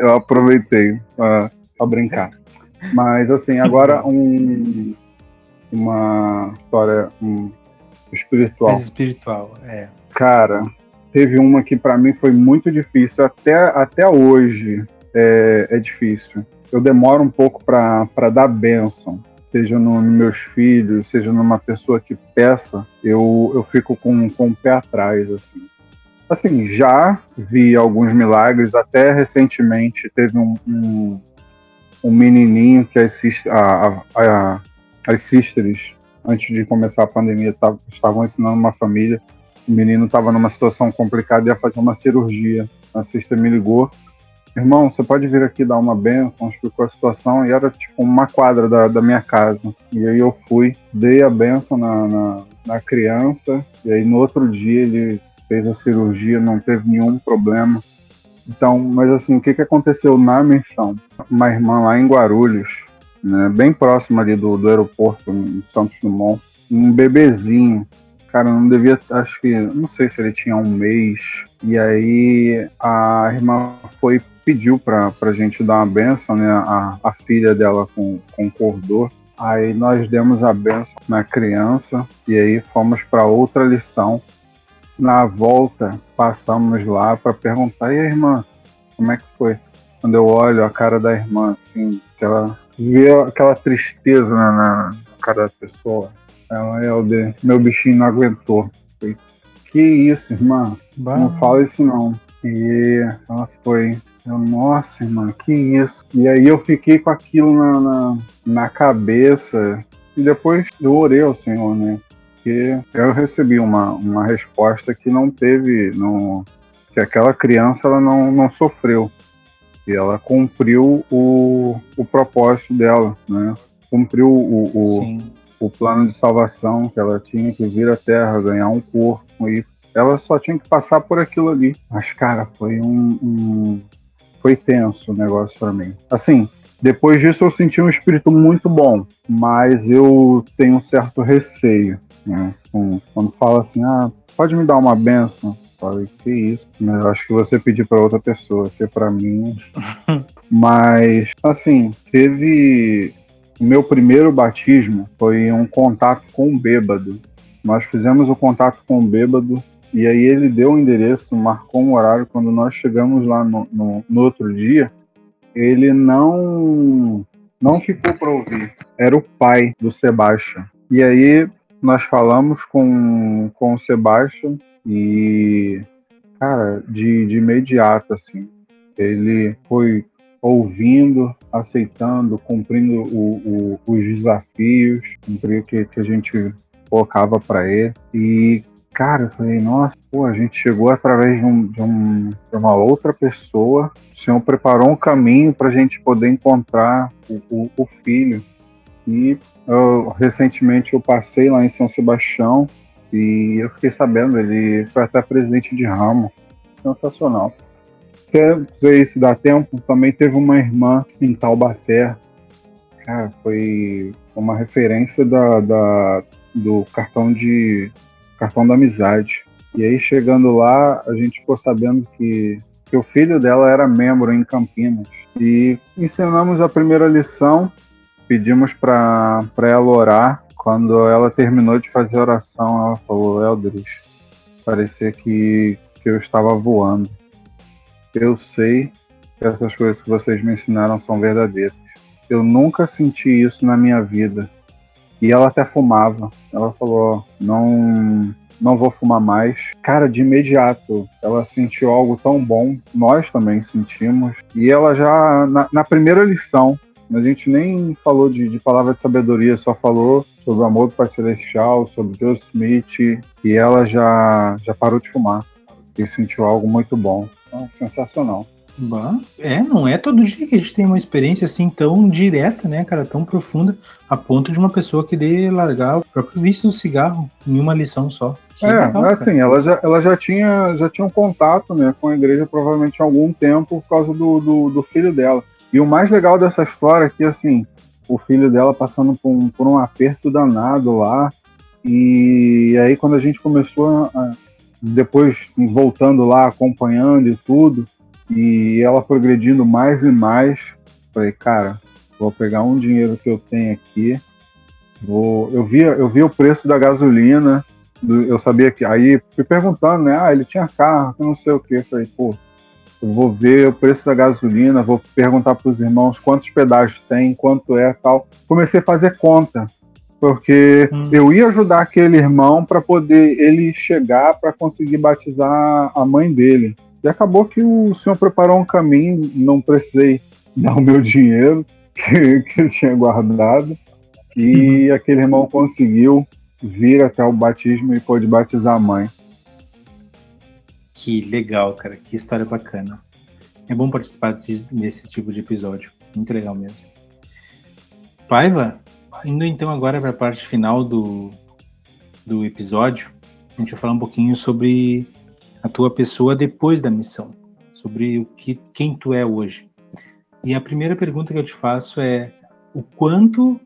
eu aproveitei para brincar. Mas assim, agora um, uma história um, espiritual. Mais espiritual, é. Cara, teve uma que para mim foi muito difícil, até, até hoje é, é difícil. Eu demoro um pouco para dar bênção, seja nos meus filhos, seja numa pessoa que peça, eu, eu fico com, com o pé atrás, assim. Assim, já vi alguns milagres, até recentemente teve um, um, um menininho que as, a, a, a, as sisters antes de começar a pandemia, estavam ensinando uma família. O menino estava numa situação complicada e ia fazer uma cirurgia. A sister me ligou. Irmão, você pode vir aqui dar uma benção? Explicou a situação e era tipo uma quadra da, da minha casa. E aí eu fui, dei a benção na, na, na criança. E aí no outro dia ele fez a cirurgia, não teve nenhum problema. Então, mas assim, o que, que aconteceu na missão? Uma irmã lá em Guarulhos, né, bem próximo ali do, do aeroporto, em Santos Dumont, um bebezinho. Cara, não devia, acho que, não sei se ele tinha um mês. E aí a irmã foi pediu pra, pra gente dar uma benção, né? A, a filha dela com, cordor. Aí nós demos a benção na criança e aí fomos para outra lição. Na volta, passamos lá para perguntar: e a irmã, como é que foi? Quando eu olho a cara da irmã, assim, que ela ver aquela tristeza na, na cara da pessoa. Ela é o de meu bichinho não aguentou. que isso, irmã? Bah. Não fala isso não. E ela foi. Eu, Nossa, irmã, que isso? E aí eu fiquei com aquilo na, na, na cabeça. E depois eu orei ao Senhor, né? Porque eu recebi uma, uma resposta que não teve. Que aquela criança ela não, não sofreu e ela cumpriu o, o propósito dela, né? Cumpriu o, o, o, plano de salvação que ela tinha que vir à Terra, ganhar um corpo e ela só tinha que passar por aquilo ali. Mas, cara, foi um, um foi tenso o negócio para mim. Assim, depois disso eu senti um espírito muito bom, mas eu tenho um certo receio, né? Quando fala assim, ah, pode me dar uma benção? Falei, que isso? Mas eu acho que você pediu para outra pessoa, que é para mim. Mas, assim, teve. O meu primeiro batismo foi um contato com um bêbado. Nós fizemos o contato com o bêbado e aí ele deu o um endereço, marcou um horário. Quando nós chegamos lá no, no, no outro dia, ele não não ficou para ouvir. Era o pai do Sebastião. E aí nós falamos com, com o Sebastião e, cara, de, de imediato, assim, ele foi ouvindo, aceitando, cumprindo o, o, os desafios, cumprindo que, que a gente colocava para ele. E, cara, eu falei, nossa, pô, a gente chegou através de, um, de, um, de uma outra pessoa. O Senhor preparou um caminho para a gente poder encontrar o, o, o filho. E eu, recentemente eu passei lá em São Sebastião E eu fiquei sabendo, ele foi até presidente de ramo. Sensacional. Quer dizer se dá tempo, também teve uma irmã em Taubaté. Cara, foi uma referência da, da, do cartão de cartão da amizade. E aí chegando lá, a gente ficou sabendo que, que o filho dela era membro em Campinas. E ensinamos a primeira lição, pedimos para ela orar. Quando ela terminou de fazer oração, ela falou: Eldris, parecia que, que eu estava voando. Eu sei que essas coisas que vocês me ensinaram são verdadeiras. Eu nunca senti isso na minha vida. E ela até fumava. Ela falou: não, não vou fumar mais. Cara, de imediato, ela sentiu algo tão bom. Nós também sentimos. E ela já, na, na primeira lição, a gente nem falou de, de, palavra de sabedoria, só falou sobre o amor do Pai Celestial, sobre Joseph Smith, e ela já, já parou de fumar. E sentiu algo muito bom. Então, sensacional. Bah, é, não é todo dia que a gente tem uma experiência assim tão direta, né, cara, tão profunda, a ponto de uma pessoa querer largar o próprio vício do cigarro em uma lição só. Que é, legal, assim, ela já, ela já tinha já tinha um contato, né, com a igreja provavelmente há algum tempo por causa do, do, do filho dela. E o mais legal dessa história é que, assim, o filho dela passando por um, por um aperto danado lá, e aí quando a gente começou a, depois voltando lá, acompanhando e tudo, e ela progredindo mais e mais, falei, cara, vou pegar um dinheiro que eu tenho aqui, vou, eu via, eu via o preço da gasolina, eu sabia que, aí fui perguntando, né, ah, ele tinha carro, não sei o que, falei, pô, eu vou ver o preço da gasolina, vou perguntar para os irmãos quantos pedágios tem, quanto é tal. Comecei a fazer conta porque hum. eu ia ajudar aquele irmão para poder ele chegar para conseguir batizar a mãe dele. E acabou que o senhor preparou um caminho, não precisei dar o meu dinheiro que, que eu tinha guardado, e hum. aquele irmão conseguiu vir até o batismo e pôde batizar a mãe. Que legal, cara, que história bacana. É bom participar de, desse tipo de episódio, muito legal mesmo. Paiva, Indo então agora para a parte final do, do episódio, a gente vai falar um pouquinho sobre a tua pessoa depois da missão, sobre o que, quem tu é hoje. E a primeira pergunta que eu te faço é o quanto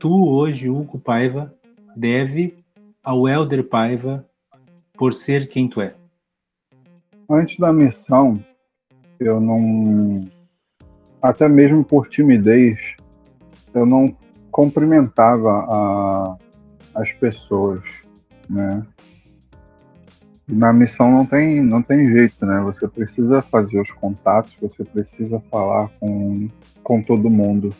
tu hoje, Hugo Paiva, deve ao Elder Paiva por ser quem tu é? Antes da missão, eu não, até mesmo por timidez, eu não cumprimentava a, as pessoas, né? Na missão não tem, não tem jeito, né? Você precisa fazer os contatos, você precisa falar com, com todo mundo.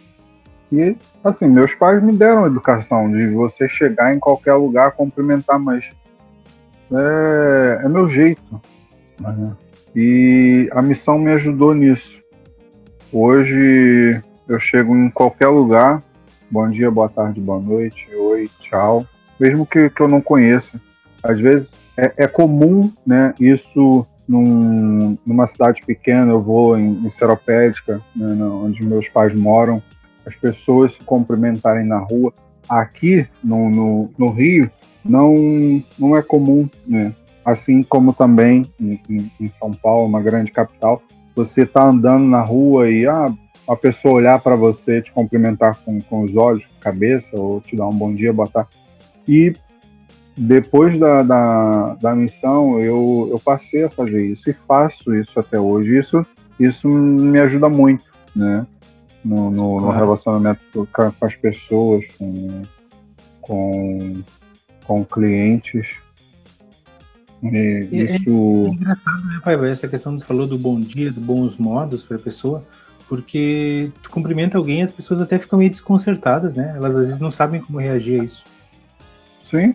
E, assim, meus pais me deram educação de você chegar em qualquer lugar, cumprimentar, mas é, é meu jeito. Né? E a missão me ajudou nisso. Hoje eu chego em qualquer lugar, bom dia, boa tarde, boa noite, oi, tchau, mesmo que, que eu não conheça. Às vezes é, é comum, né, isso num, numa cidade pequena, eu vou em, em Seropédica, né, onde meus pais moram, as pessoas se cumprimentarem na rua. Aqui no, no, no Rio, não, não é comum, né? Assim como também em, em, em São Paulo, uma grande capital, você está andando na rua e ah, a pessoa olhar para você, te cumprimentar com, com os olhos, com a cabeça, ou te dar um bom dia, boa tarde. E depois da, da, da missão, eu, eu passei a fazer isso e faço isso até hoje. Isso, isso me ajuda muito, né? No, no, no relacionamento com, com, as pessoas, com, com, com clientes. E, isso... É, é engraçado, né, Pai? Essa questão que você falou do bom dia, dos bons modos para a pessoa porque tu cumprimenta alguém as pessoas até ficam meio desconcertadas, né? Elas às vezes não sabem como reagir a isso. Sim.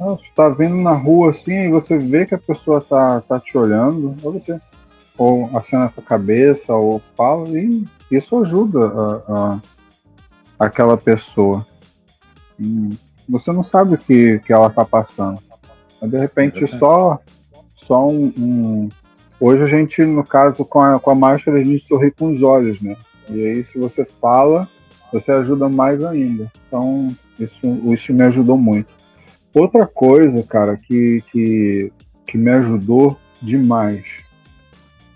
Ah, você tá vendo na rua assim e você vê que a pessoa tá, tá te olhando, ou você ou acena a cabeça, ou fala, e isso ajuda a, a aquela pessoa. E você não sabe o que, que ela tá passando. Mas de repente só, só um, um Hoje a gente, no caso, com a, com a máscara, a gente sorri com os olhos, né? E aí, se você fala, você ajuda mais ainda. Então, isso, isso me ajudou muito. Outra coisa, cara, que, que, que me ajudou demais.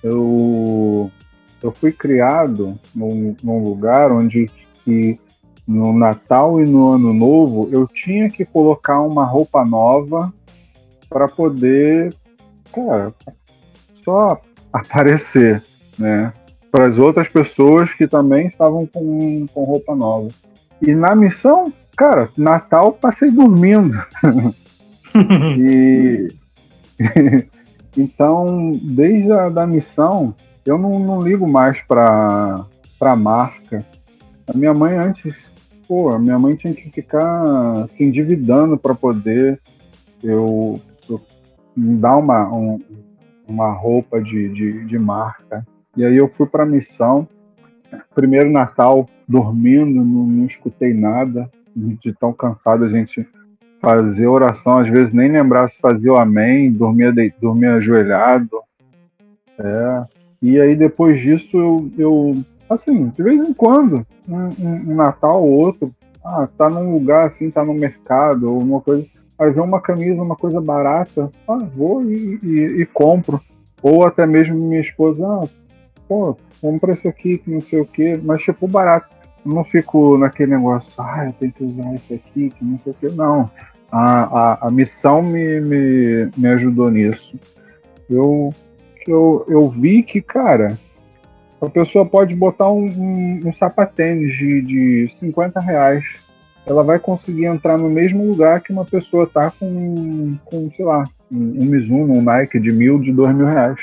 Eu, eu fui criado num, num lugar onde que no Natal e no Ano Novo eu tinha que colocar uma roupa nova para poder, cara, só aparecer, né? Para as outras pessoas que também estavam com, com roupa nova. E na missão, cara, Natal passei dormindo. e então, desde a da missão, eu não, não ligo mais para para marca. A minha mãe antes, pô, a minha mãe tinha que ficar se endividando para poder eu, eu dar uma, um, uma roupa de, de, de marca. E aí eu fui para a missão. Primeiro Natal, dormindo, não, não escutei nada, de tão cansado a gente fazer oração, às vezes nem lembrar se fazia o amém, dormia, de, dormia ajoelhado. É. E aí depois disso eu, eu assim, de vez em quando, um, um, Natal ou outro, ah, tá num lugar assim, tá no mercado, ou uma coisa, aí vê uma camisa, uma coisa barata, ah, vou e, e, e compro. Ou até mesmo minha esposa, ah, pô, compra esse aqui, que não sei o quê, mas tipo barato. Eu não fico naquele negócio, ah, eu tenho que usar esse aqui, que não sei o quê. Não. A, a, a missão me, me, me ajudou nisso. Eu, eu, eu vi que, cara, a pessoa pode botar um, um, um sapatênis de, de 50 reais. Ela vai conseguir entrar no mesmo lugar que uma pessoa tá com, com sei lá, um, um Mizuno, um Nike de mil, de dois mil reais.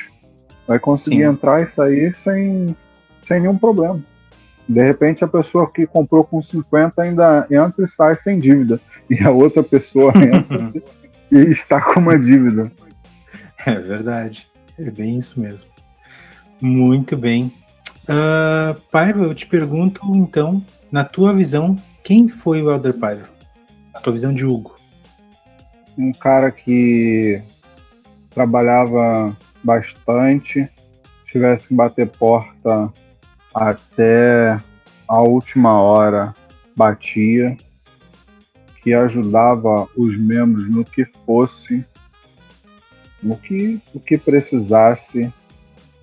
Vai conseguir Sim. entrar e sair sem, sem nenhum problema. De repente, a pessoa que comprou com 50 ainda entra e sai sem dívida. E a outra pessoa entra e está com uma dívida. É verdade. É bem isso mesmo. Muito bem. Uh, Paiva, eu te pergunto, então, na tua visão, quem foi o Elder Paiva? Na tua visão de Hugo. Um cara que trabalhava bastante, tivesse que bater porta até a última hora batia, que ajudava os membros no que fosse, no que, o que precisasse,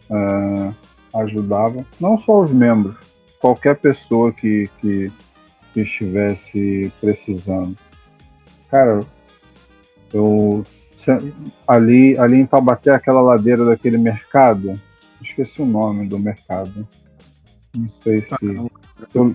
uh, ajudava. Não só os membros, qualquer pessoa que, que, que estivesse precisando. Cara, eu ali, ali em Taubaté, aquela ladeira daquele mercado, esqueci o nome do mercado. Não sei se. Eu...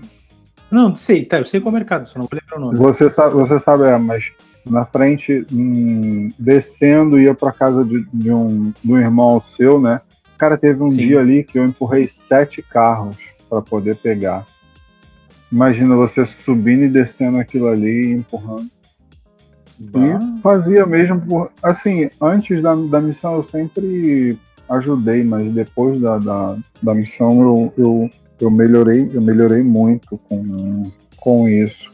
Não, sei, tá, eu sei qual é o mercado, só não vou lembrar o nome. Você sabe, você sabe é, mas na frente, hum, descendo, ia para casa de, de, um, de um irmão seu, né? Cara, teve um Sim. dia ali que eu empurrei sete carros para poder pegar. Imagina você subindo e descendo aquilo ali, empurrando. Bah. E fazia mesmo por. Assim, antes da, da missão eu sempre ajudei, mas depois da, da, da missão eu, eu eu melhorei, eu melhorei muito com, com isso.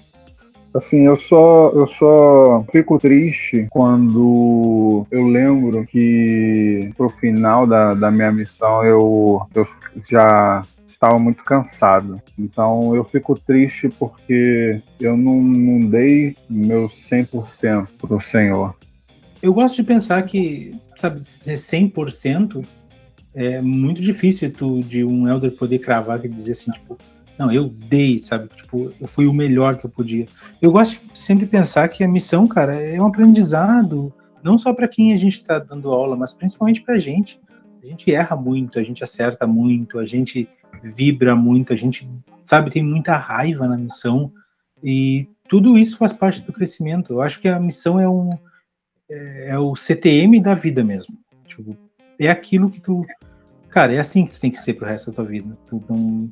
Assim, eu só, eu só fico triste quando eu lembro que pro final da, da minha missão eu, eu já estava muito cansado. Então eu fico triste porque eu não, não dei meu 100% pro Senhor. Eu gosto de pensar que, sabe, 100% é muito difícil tu, de um elder poder cravar e dizer assim, tipo, não, eu dei, sabe? Tipo, eu fui o melhor que eu podia. Eu gosto de sempre pensar que a missão, cara, é um aprendizado, não só para quem a gente está dando aula, mas principalmente para a gente. A gente erra muito, a gente acerta muito, a gente vibra muito, a gente, sabe, tem muita raiva na missão e tudo isso faz parte do crescimento. Eu acho que a missão é um é, o CTM da vida mesmo. Tipo, é aquilo que tu. Cara, é assim que tu tem que ser pro resto da tua vida. Tu não,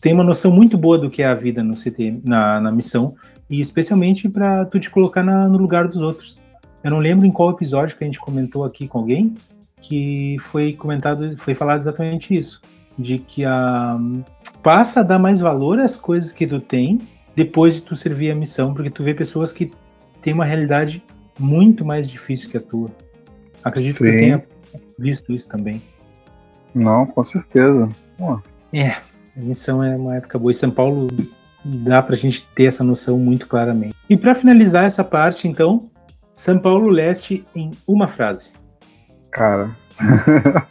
tem uma noção muito boa do que é a vida no CT, na, na missão, e especialmente para tu te colocar na, no lugar dos outros. Eu não lembro em qual episódio que a gente comentou aqui com alguém que foi comentado, foi falado exatamente isso, de que a passa a dar mais valor às coisas que tu tem depois de tu servir a missão, porque tu vê pessoas que têm uma realidade muito mais difícil que a tua. Acredito Sim. que eu tenha visto isso também. Não, com certeza. É, a missão é uma época boa. E São Paulo dá para a gente ter essa noção muito claramente. E para finalizar essa parte, então, São Paulo Leste em uma frase. Cara,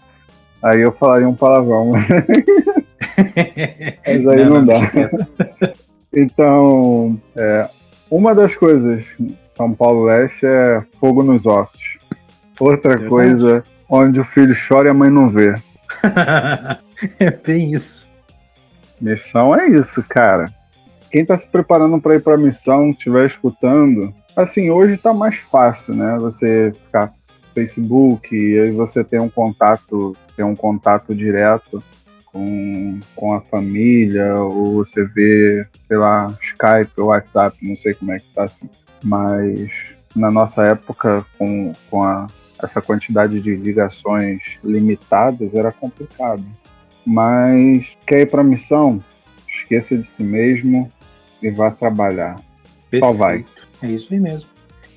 aí eu falaria um palavrão. Mas aí não, não dá. então, é, uma das coisas São Paulo Leste é fogo nos ossos. Outra é coisa, onde o filho chora e a mãe não vê. é bem isso. Missão é isso, cara. Quem está se preparando para ir para a missão, estiver escutando, assim, hoje está mais fácil, né? Você ficar Facebook e aí você tem um contato, tem um contato direto com, com a família, ou você vê, sei lá, Skype ou WhatsApp, não sei como é que tá assim. Mas na nossa época, com, com a, essa quantidade de ligações limitadas, era complicado. Mas quer ir para missão? Esqueça de si mesmo e vá trabalhar. Perfeito. Só vai. É isso aí mesmo.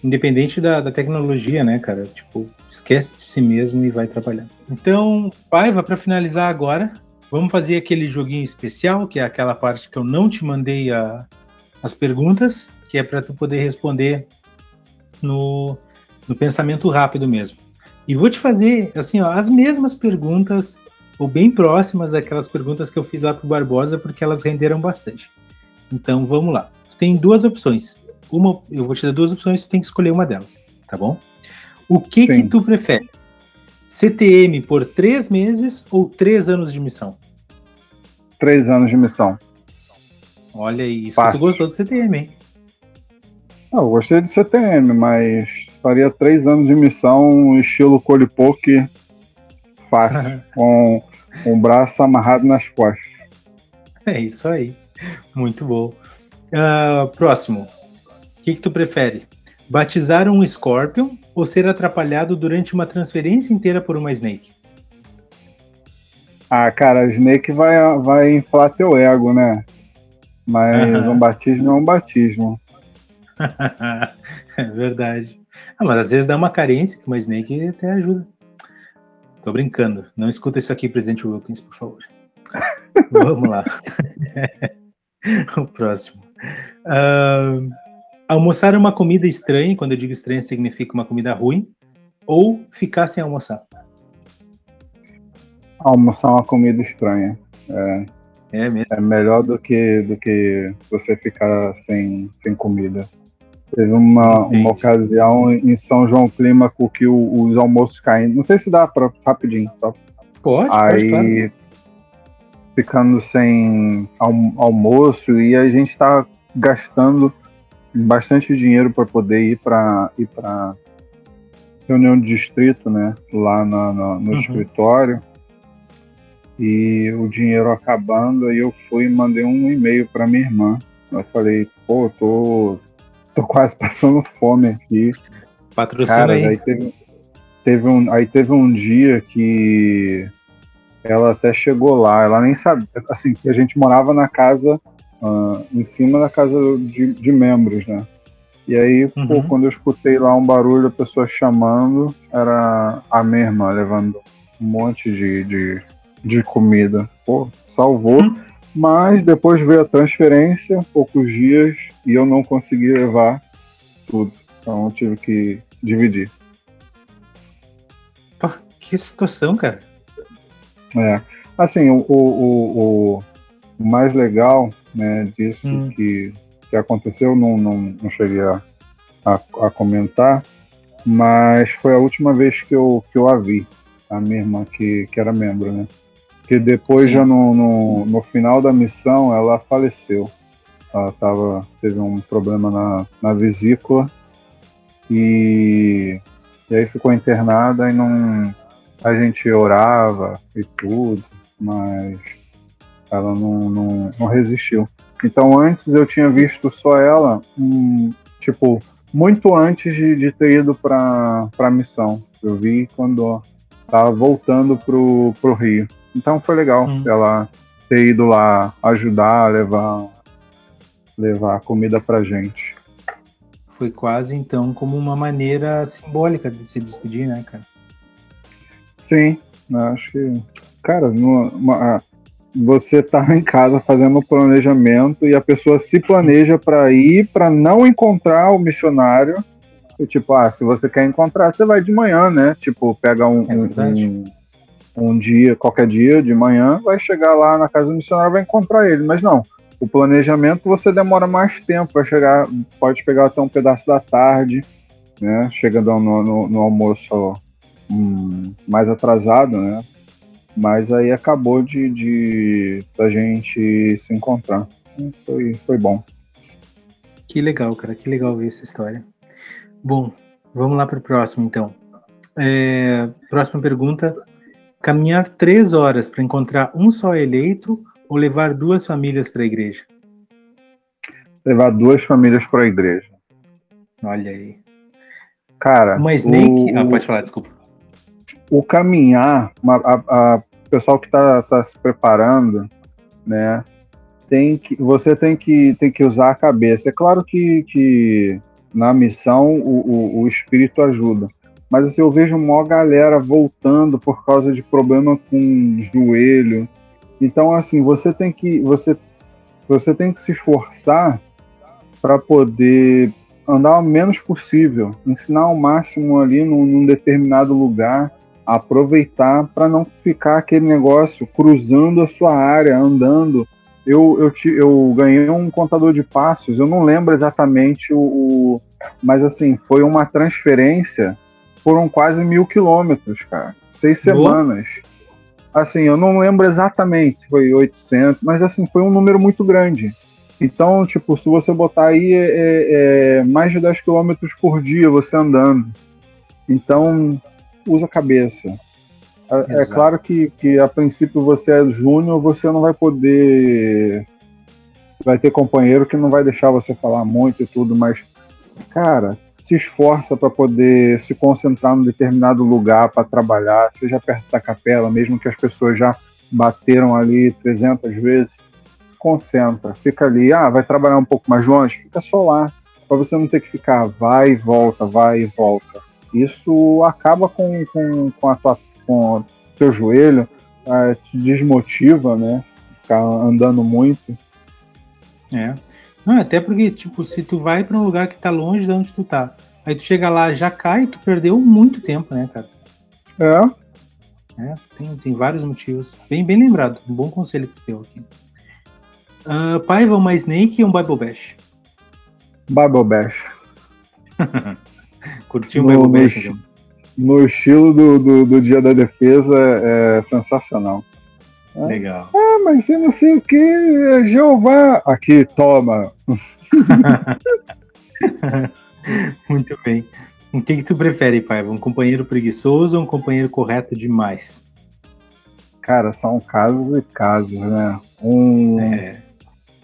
Independente da, da tecnologia, né, cara? Tipo, esquece de si mesmo e vai trabalhar. Então, Paiva, para finalizar agora, Vamos fazer aquele joguinho especial, que é aquela parte que eu não te mandei a, as perguntas, que é para tu poder responder no, no pensamento rápido mesmo. E vou te fazer assim, ó, as mesmas perguntas, ou bem próximas daquelas perguntas que eu fiz lá pro Barbosa, porque elas renderam bastante. Então vamos lá. Tem duas opções. Uma, eu vou te dar duas opções, tu tem que escolher uma delas, tá bom? O que Sim. que tu prefere? CTM por três meses ou três anos de missão? Três anos de missão. Olha isso, tu gostou do CTM, hein? Não, eu gostei do CTM, mas faria três anos de missão estilo Colipoke fácil, com o um braço amarrado nas costas. É isso aí. Muito bom. Uh, próximo. O que, que tu prefere? Batizar um Scorpion ou ser atrapalhado durante uma transferência inteira por uma Snake? Ah, cara, a Snake vai, vai inflar teu ego, né? Mas um batismo é um batismo. é verdade. Ah, mas às vezes dá uma carência que uma Snake até ajuda. Tô brincando. Não escuta isso aqui, presidente Wilkins, por favor. Vamos lá. o próximo. Uh, almoçar uma comida estranha, quando eu digo estranha, significa uma comida ruim, ou ficar sem almoçar? Almoçar uma comida estranha. É, é, mesmo? é melhor do que, do que você ficar sem, sem comida. Teve uma, uma ocasião em São João Clímaco que o, os almoços caem. Não sei se dá para rapidinho, tá? Pode, Aí, pode, claro. ficando sem almoço e a gente tá gastando bastante dinheiro para poder ir para ir para reunião de distrito, né? Lá na, na, no uhum. escritório. E o dinheiro acabando, aí eu fui e mandei um e-mail para minha irmã. Eu falei, pô, tô, tô quase passando fome aqui. Patrocina Cara, aí. aí teve, teve um, aí teve um dia que ela até chegou lá, ela nem sabia, assim, a gente morava na casa uh, em cima da casa de, de membros, né? E aí, uhum. pô, quando eu escutei lá um barulho, a pessoa chamando, era a irmã levando um monte de, de, de comida. Pô, salvou. Uhum. Mas depois veio a transferência, poucos dias, e eu não consegui levar tudo. Então eu tive que dividir. Pô, que situação, cara. É. Assim, o, o, o, o mais legal né, disso hum. que, que aconteceu, não, não, não cheguei a, a, a, comentar, mas foi a última vez que eu, que eu a vi, a minha irmã que, que era membro, né? Que depois, Sim. já no, no, no, final da missão, ela faleceu. Ela tava, teve um problema na, na vesícula e, e aí ficou internada e não. A gente orava e tudo, mas ela não, não, não resistiu. Então antes eu tinha visto só ela, hum, tipo, muito antes de, de ter ido para a missão. Eu vi quando estava voltando pro, pro Rio. Então foi legal hum. ela ter ido lá ajudar, levar, levar comida pra gente. Foi quase então como uma maneira simbólica de se despedir, né, cara? Sim, acho que. Cara, numa, uma, você tá em casa fazendo o planejamento e a pessoa se planeja para ir para não encontrar o missionário. E, tipo, ah, se você quer encontrar, você vai de manhã, né? Tipo, pega um, É um, um dia, qualquer dia de manhã, vai chegar lá na casa do missionário e vai encontrar ele. Mas não, o planejamento você demora mais tempo, vai chegar, pode pegar até um pedaço da tarde, né? Chegando no, no, no almoço hum, mais atrasado, né? Mas aí acabou de, de da gente se encontrar. Foi, foi bom. Que legal, cara, que legal ver essa história. Bom, vamos lá para o próximo, então. É, próxima pergunta: caminhar três horas para encontrar um só eleito ou levar duas famílias para a igreja? Levar duas famílias para a igreja. Olha aí. Cara, Uma Snake. o- Ah, pode falar, desculpa. O caminhar, a, a- o pessoal que está se preparando, né, tem que, você tem que, tem que usar a cabeça. É claro que, que na missão o, o, o espírito ajuda, mas assim, eu vejo uma galera voltando por causa de problema com joelho. Então, assim, você tem que, você, você tem que se esforçar para poder andar o menos possível, ensinar ao máximo ali num, num determinado lugar, aproveitar para não ficar aquele negócio cruzando a sua área, andando. Eu, eu, ti- eu ganhei um contador de passos, eu não lembro exatamente o, o- Mas assim, foi uma transferência, foram quase mil quilômetros, cara. Seis Boa. semanas. Assim, eu não lembro exatamente se foi 800, mas assim, foi um número muito grande. Então, tipo, se você botar aí é, é- é mais de 10 quilômetros por dia você andando. Então, usa a cabeça. É, é claro que, que a princípio você é júnior, você não vai poder. Vai ter companheiro que não vai deixar você falar muito e tudo, mas, cara, se esforça para poder se concentrar num determinado lugar para trabalhar, seja perto da capela, mesmo que as pessoas já bateram ali 300 vezes concentra, fica ali, ah, vai trabalhar um pouco mais longe, fica só lá, para você não ter que ficar vai e volta, vai e volta. Isso acaba com, com, com, a tua, com o teu joelho, eh, te desmotiva, né? Ficar andando muito. É. Não, até porque, tipo, se tu vai para um lugar que tá longe de onde tu tá, aí tu chega lá, já cai, tu perdeu muito tempo, né, cara? É, É, tem, tem vários motivos. Bem, bem lembrado. Um bom conselho que tu deu aqui. Uh, Paiva, uma Snake e um Bible Bash. Bible Bash. Curtiu o Bash, no- estilo do, do, do Dia da Defesa, é sensacional. É. Legal. Ah, mas você não sei o que, é Jeová. Aqui, toma. Muito bem. O que, que tu prefere, Paiva? Um companheiro preguiçoso ou um companheiro correto demais? Cara, são casos e casos, né? Um, É,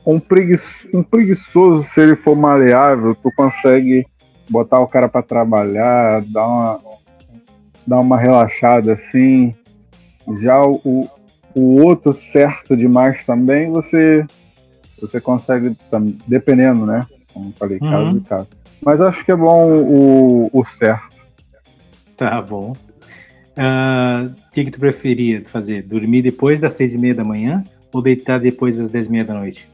um, preguiço, um preguiçoso, se ele for maleável, tu consegue botar o cara pra trabalhar, dar uma, dar uma relaxada assim. Já o, o, outro certo demais também, você, você consegue, dependendo, né? Como falei, caso Uhum. e caso. Mas acho que é bom o, o certo. tá bom. Ah, O que, que tu preferia fazer? Dormir depois das seis e meia da manhã ou deitar depois das dez e meia da noite?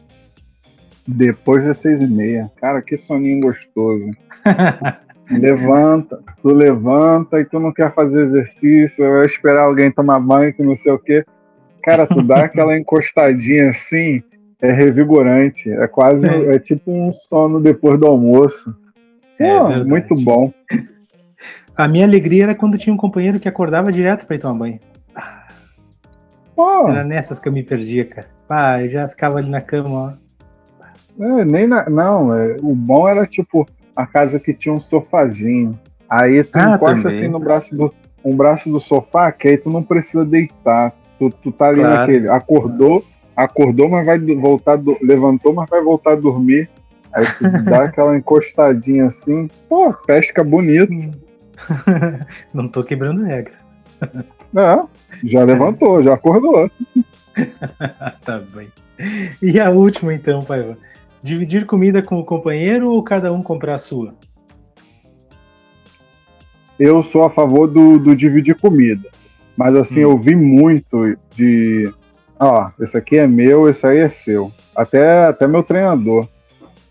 Depois das seis e meia. Cara, que soninho gostoso. levanta, tu levanta e tu não quer fazer exercício, vai esperar alguém tomar banho, que não sei o quê. Cara, tu dá aquela encostadinha assim, é revigorante. É quase, É. é tipo um sono depois do almoço. É Pô, muito bom. A minha alegria era quando tinha um companheiro que acordava direto pra ir tomar banho. Pô, Era nessas que eu me perdia, cara. Ah, eu já ficava ali na cama, ó. É, nem na- não, é, o bom era tipo a casa que tinha um sofazinho. Aí tu Ah, encosta também. assim no braço do um braço do sofá, que aí tu não precisa deitar. Tu, tu tá ali Claro. naquele, acordou, acordou, mas vai voltar, do- levantou, mas vai voltar a dormir. Aí tu dá aquela encostadinha assim, pô, pesca bonito. Não tô quebrando regra. É, já levantou, já acordou. tá bem. E a última, então, Paiva. Dividir comida com o companheiro ou cada um comprar a sua? eu sou a favor do, do dividir comida. Mas assim, Hum. eu vi muito de, ó, esse aqui é meu, esse aí é seu. Até, até meu treinador.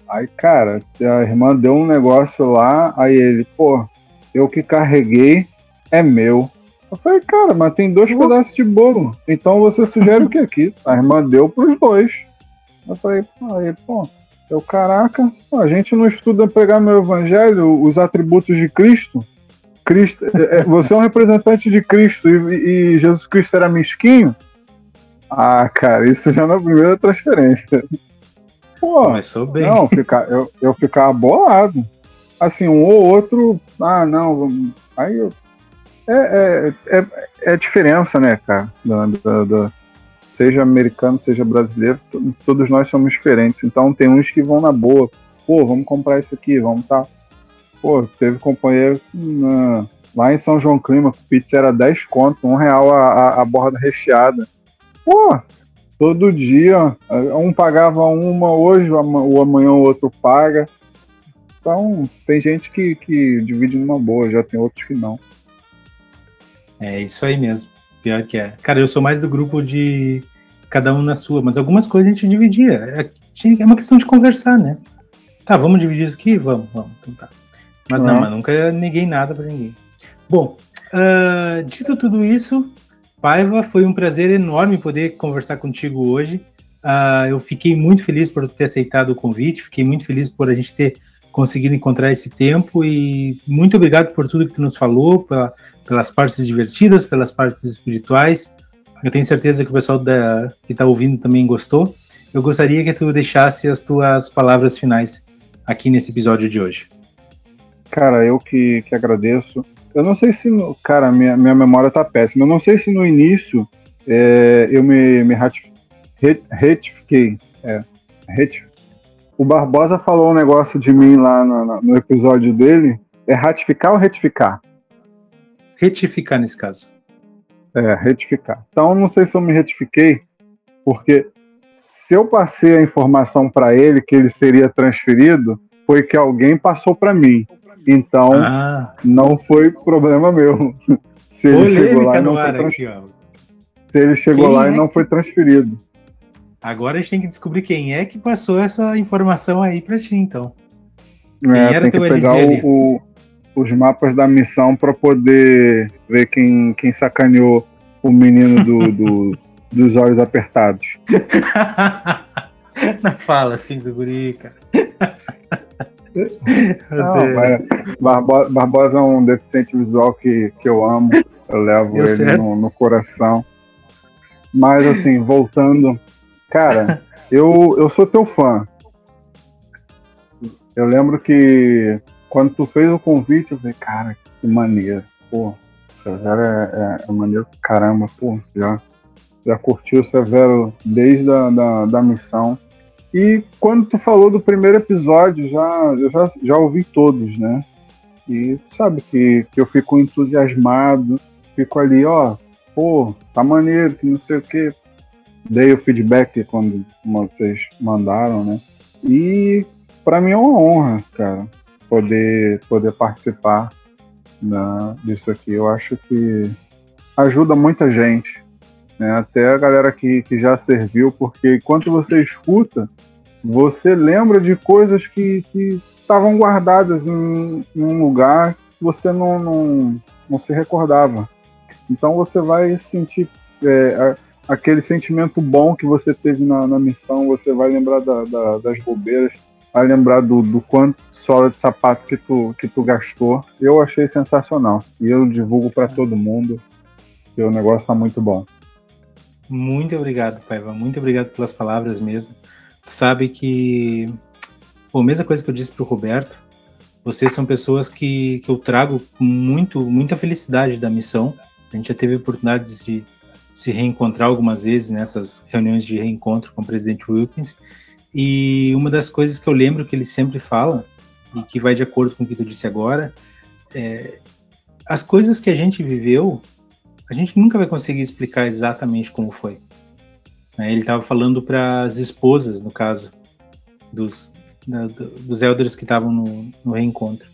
Aí, cara, a irmã deu um negócio lá, aí ele, pô, eu que carreguei é meu. Eu falei, cara, mas tem dois uhum. pedaços de bolo. Então você sugere o que aqui? A irmã deu pros dois. Eu falei, aí, pô, eu, caraca, a gente não estuda pregar no evangelho os atributos de Cristo. Cristo é, é, você é um representante de Cristo e, e, Jesus Cristo era mesquinho? Ah, cara, isso já na primeira transferência. Pô, Começou bem. Não, ficar, eu, eu ficava bolado. Assim, um ou outro, ah, não, aí eu. É, é, é, é diferença, né, cara? Da, da, da, seja americano, seja brasileiro, todos nós somos diferentes. Então tem uns que vão na boa. Pô, vamos comprar isso aqui, vamos tá. Pô, teve companheiro na, lá em São João Clima, pizza era 10 conto, um real a, a, a borda recheada. Pô, todo dia, um pagava uma hoje, o amanhã o outro paga. Então, tem gente que, que divide numa boa, já tem outros que não. É isso aí mesmo. Pior que é. Cara, eu sou mais do grupo de cada um na sua, mas algumas coisas a gente dividia. É, é uma questão de conversar, né? Tá, vamos dividir isso aqui? Vamos, vamos. Então tá. Mas não, não mas nunca neguei nada para ninguém. Bom, uh, dito tudo isso, Paiva, foi um prazer enorme poder conversar contigo hoje. Uh, eu fiquei muito feliz por ter aceitado o convite, fiquei muito feliz por a gente ter conseguido encontrar esse tempo e muito obrigado por tudo que tu nos falou, pela, pelas partes divertidas, pelas partes espirituais. Eu tenho certeza que o pessoal da, que está ouvindo também gostou. Eu gostaria que tu deixasse as tuas palavras finais aqui nesse episódio de hoje. Cara, eu que, que agradeço. Eu não sei se, no, cara, minha, minha memória tá péssima. Eu não sei se no início é, eu me, me retifiquei. É, O Barbosa falou um negócio de mim lá no, no episódio dele. É ratificar ou retificar? Retificar nesse caso. É, retificar. Então, não sei se eu me retifiquei, porque se eu passei a informação para ele que ele seria transferido, foi que alguém passou para mim. Então, ah. não foi problema meu. Se ele chegou lá e não foi trans... aqui, Se ele chegou quem lá é e não que... foi transferido. Agora a gente tem que descobrir quem é que passou essa informação aí para ti, então. É, quem era tem que pegar o, o, os mapas da missão para poder ver quem, quem sacaneou o menino do, do dos olhos apertados. Não fala assim do guri, cara. Não, Barbosa, Barbosa é um deficiente visual que, que eu amo. Eu levo ele no, no, coração. Mas assim, voltando, cara, eu, eu sou teu fã. Eu lembro que quando tu fez o convite, eu falei, cara, que maneiro. Pô, Severo é, é, é maneiro caramba, pô, já, já curtiu o Severo desde a da, da missão. E quando tu falou do primeiro episódio, já, eu já, já ouvi todos, né? E sabe que, que eu fico entusiasmado, fico ali, ó, pô, tá maneiro, que não sei o quê. Dei o feedback quando vocês mandaram, né? E para mim é uma honra, cara poder, poder participar né, disso aqui. Eu acho que ajuda muita gente, né, até a galera que, que já serviu, porque enquanto você escuta, você lembra de coisas que estavam guardadas em, em, um lugar que você não, não, não se recordava. Então você vai sentir é, aquele sentimento bom que você teve na, na missão, você vai lembrar da, da, das bobeiras, vai lembrar do, do quanto sola de sapato que tu, que tu gastou. Eu achei sensacional. E eu divulgo para todo mundo que o negócio tá muito bom. Muito obrigado, Paiva. Muito obrigado pelas palavras mesmo. Tu sabe que. Pô, mesma coisa que eu disse pro Roberto. Vocês são pessoas que, que eu trago muito, muita felicidade da missão. A gente já teve oportunidades de se reencontrar algumas vezes nessas reuniões de reencontro com o presidente Wilkins. E uma das coisas que eu lembro que ele sempre fala e que vai de acordo com o que tu disse agora, é, as coisas que a gente viveu, a gente nunca vai conseguir explicar exatamente como foi. Né? Ele estava falando para as esposas, no caso, dos, da, dos elders que estavam no, no reencontro,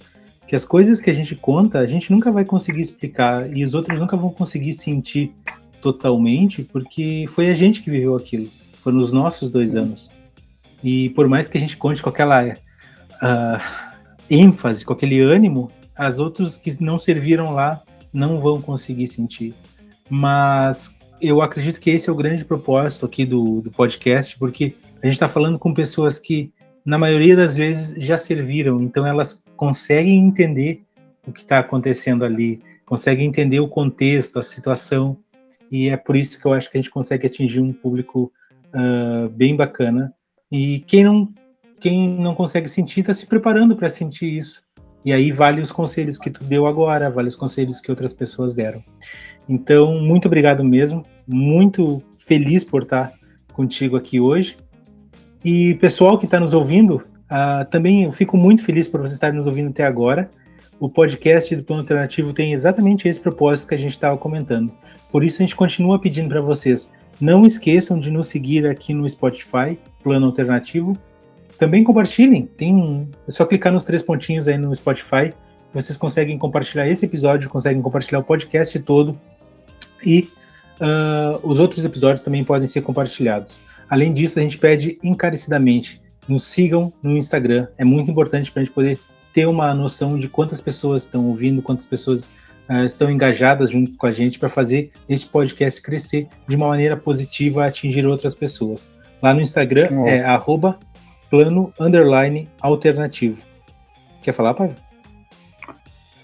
que as coisas que a gente conta, a gente nunca vai conseguir explicar e os outros nunca vão conseguir sentir totalmente, porque foi a gente que viveu aquilo. Foram os nossos dois anos. E por mais que a gente conte com aquela uh, ênfase, com aquele ânimo, as outras que não serviram lá não vão conseguir sentir. Mas eu acredito que esse é o grande propósito aqui do, do podcast, porque a gente está falando com pessoas que, na maioria das vezes, já serviram, então elas conseguem entender o que está acontecendo ali, conseguem entender o contexto, a situação, e é por isso que eu acho que a gente consegue atingir um público uh, bem bacana. E quem não, quem não consegue sentir, está se preparando para sentir isso. E aí vale os conselhos que tu deu agora, vale os conselhos que outras pessoas deram. Então, muito obrigado mesmo, muito feliz por estar contigo aqui hoje. E pessoal que está nos ouvindo, uh, também eu fico muito feliz por vocês estarem nos ouvindo até agora. O podcast do Plano Alternativo tem exatamente esse propósito que a gente estava comentando. Por isso a gente continua pedindo para vocês, não esqueçam de nos seguir aqui no Spotify, Plano Alternativo. Também compartilhem, tem é só clicar nos três pontinhos aí no Spotify, vocês conseguem compartilhar esse episódio, conseguem compartilhar o podcast todo e uh, os outros episódios também podem ser compartilhados. Além disso, a gente pede encarecidamente, nos sigam no Instagram, é muito importante para a gente poder ter uma noção de quantas pessoas estão ouvindo, quantas pessoas uh, estão engajadas junto com a gente para fazer esse podcast crescer de uma maneira positiva, atingir outras pessoas. Lá no Instagram oh. é arroba plano underline alternativo. Quer falar, Pablo?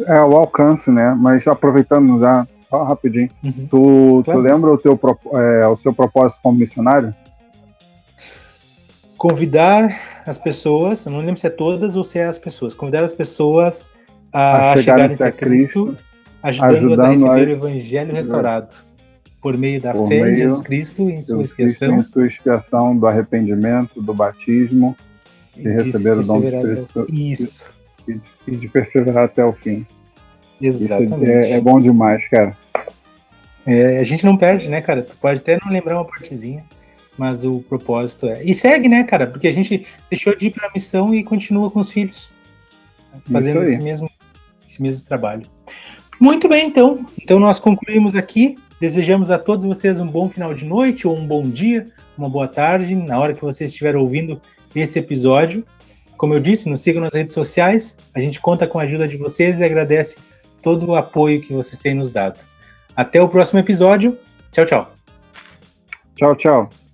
É o alcance, né? Mas aproveitando já só rapidinho. Uhum. Tu, claro. tu lembra o, teu, é, o seu propósito como missionário? Convidar as pessoas, eu não lembro se é todas ou se é as pessoas, convidar as pessoas a, a chegarem a Cristo, Cristo ajudando-as a receber o Evangelho restaurado, por meio da por fé meio em Jesus Cristo e em sua expiação. Em sua expiação do arrependimento, do batismo, e, receber o dom do Espírito. Isso. E, e de perseverar até o fim. Exatamente. É, é, bom demais, cara. É, a gente não perde, né, cara? Tu pode até não lembrar uma partezinha, mas o propósito é. E segue, né, cara? Porque a gente deixou de ir pra missão e continua com os filhos. Fazendo esse mesmo, esse mesmo trabalho. Muito bem, então. Então nós concluímos aqui. Desejamos a todos vocês um bom final de noite ou um bom dia, uma boa tarde, na hora que vocês estiverem ouvindo esse episódio. Como eu disse, nos sigam nas redes sociais. A gente conta com a ajuda de vocês e agradece todo o apoio que vocês têm nos dado. Até o próximo episódio. Tchau, tchau. Tchau, tchau.